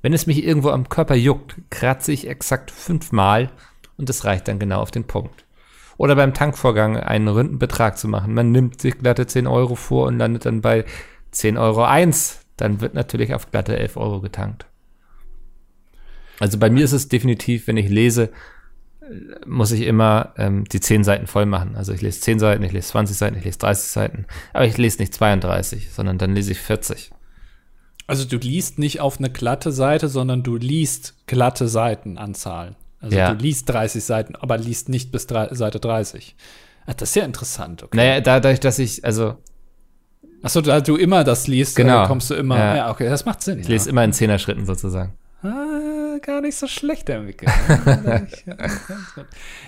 wenn es mich irgendwo am Körper juckt, kratze ich exakt fünfmal und es reicht dann genau auf den Punkt. Oder beim Tankvorgang einen runden Betrag zu machen. Man nimmt sich glatte 10 Euro vor und landet dann bei 10 Euro 1. Dann wird natürlich auf glatte 11 Euro getankt. Also bei mir ist es definitiv, wenn ich lese, muss ich immer ähm, die 10 Seiten voll machen. Also ich lese 10 Seiten, ich lese 20 Seiten, ich lese 30 Seiten. Aber ich lese nicht 32, sondern dann lese ich 40. Also du liest nicht auf eine glatte Seite, sondern du liest glatte Seitenanzahlen. Also Ja. du liest 30 Seiten, aber liest nicht bis drei, Seite 30. Ach, das ist ja interessant. Okay. Naja, dadurch, dass ich, also Achso, da du immer das liest, Genau. kommst du immer. Ja. Ja, okay, das macht Sinn. ich lese immer in Zehner-Schritten sozusagen. Ah, gar nicht so schlecht entwickelt. <laughs> Ja,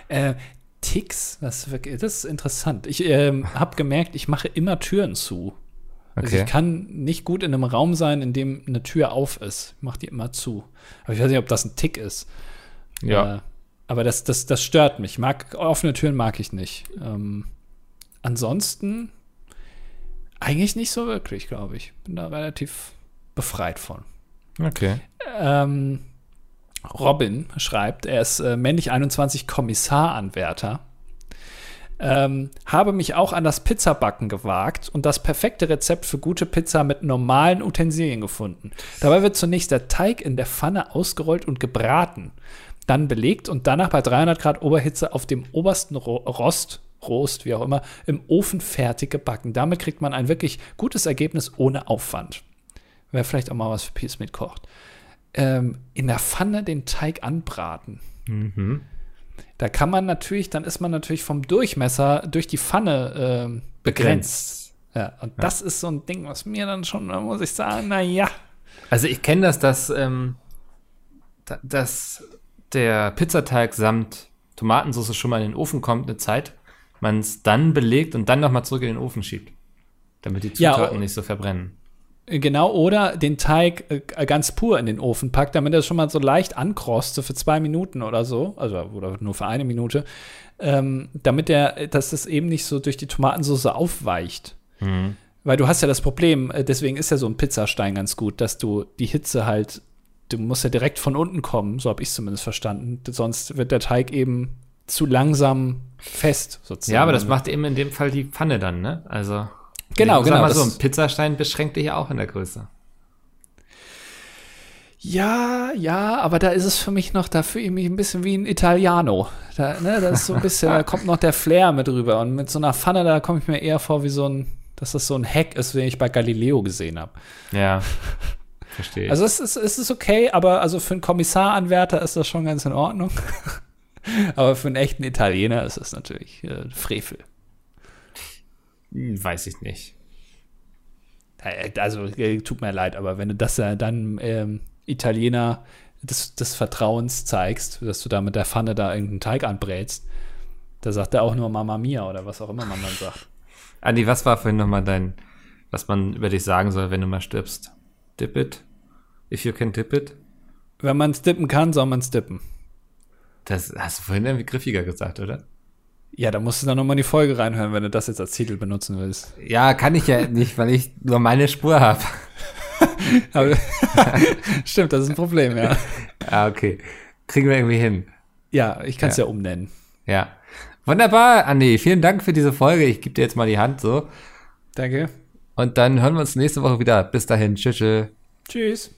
äh, Ticks, das, das ist interessant. Ich ähm, habe gemerkt, ich mache immer Türen zu. Also Okay. ich kann nicht gut in einem Raum sein, in dem eine Tür auf ist. Ich mache die immer zu. Aber ich weiß nicht, ob das ein Tick ist. Ja. Äh, aber das, das, das stört mich. Mag, offene Türen mag ich nicht. Ähm, ansonsten eigentlich nicht so wirklich, glaube ich. Bin da relativ befreit von. Okay. Ähm, Robin schreibt, er ist äh, männlich 21 Kommissaranwärter. Ähm, habe mich auch an das Pizzabacken gewagt und das perfekte Rezept für gute Pizza mit normalen Utensilien gefunden. Dabei wird zunächst der Teig in der Pfanne ausgerollt und gebraten, dann belegt und danach bei 300 Grad Oberhitze auf dem obersten Ro Rost, Rost, wie auch immer, im Ofen fertig gebacken. Damit kriegt man ein wirklich gutes Ergebnis ohne Aufwand. Wäre vielleicht auch mal was für Peace mit kocht. Ähm, in der Pfanne den Teig anbraten. Mhm. Da kann man natürlich, dann ist man natürlich vom Durchmesser durch die Pfanne ähm, begrenzt. Ja, und das ist so ein Ding, was mir dann schon, da muss ich sagen, na ja. Also ich kenne das, dass, ähm, da- dass der Pizzateig samt Tomatensauce schon mal in den Ofen kommt, eine Zeit, man es dann belegt und dann nochmal zurück in den Ofen schiebt. Damit die Ja, Zutaten oh. nicht so verbrennen. Genau, oder den Teig äh, ganz pur in den Ofen packt, damit er schon mal so leicht ankrost, so für zwei Minuten oder so, also oder nur für eine Minute, ähm, damit der, dass es eben nicht so durch die Tomatensauce aufweicht. Weil du hast ja das Problem, äh, deswegen ist ja so ein Pizzastein ganz gut, dass du die Hitze halt, du musst ja direkt von unten kommen, so habe ich zumindest verstanden. Sonst wird der Teig eben zu langsam fest, sozusagen. Ja, aber das macht eben in dem Fall die Pfanne dann, ne? Also. Genau, sag genau, Mal so, ein Pizzastein beschränkt dich ja auch in der Größe. Ja, ja, aber da ist es für mich noch, da fühle ich mich ein bisschen wie ein Italiano. Da, ne, da ist so ein bisschen, da <laughs> kommt noch der Flair mit rüber. Und mit so einer Pfanne, da komme ich mir eher vor wie so ein, dass das so ein Hack ist, den ich bei Galileo gesehen habe. Ja. <laughs> verstehe. Also es ist, es ist okay, aber also für einen Kommissaranwärter ist das schon ganz in Ordnung. <laughs> aber für einen echten Italiener ist das natürlich äh, Frevel. Weiß ich nicht. Äh, Also äh, tut mir leid, aber wenn du das äh, dann ähm, Italiener des, des Vertrauens zeigst, dass du da mit der Pfanne da irgendeinen Teig anbrätst, da sagt er auch nur Mama Mia oder was auch immer man dann sagt. Andi, was war vorhin nochmal dein, was man über dich sagen soll, wenn du mal stirbst? Dip it? If you can dip it? Wenn man es dippen kann, soll man es dippen. Das hast du vorhin irgendwie griffiger gesagt, oder? Ja, da musst du dann nochmal in die Folge reinhören, wenn du das jetzt als Titel benutzen willst. Ja, kann ich ja nicht, weil ich nur meine Spur habe. <laughs> <laughs> Stimmt, das ist ein Problem, ja. Ah, okay. Kriegen wir irgendwie hin. Ja, ich kann es ja. umnennen. Ja. Wunderbar, Andi. Vielen Dank für diese Folge. Ich gebe dir jetzt mal die Hand so. Danke. Und dann hören wir uns nächste Woche wieder. Bis dahin. Tschüss. tschüss.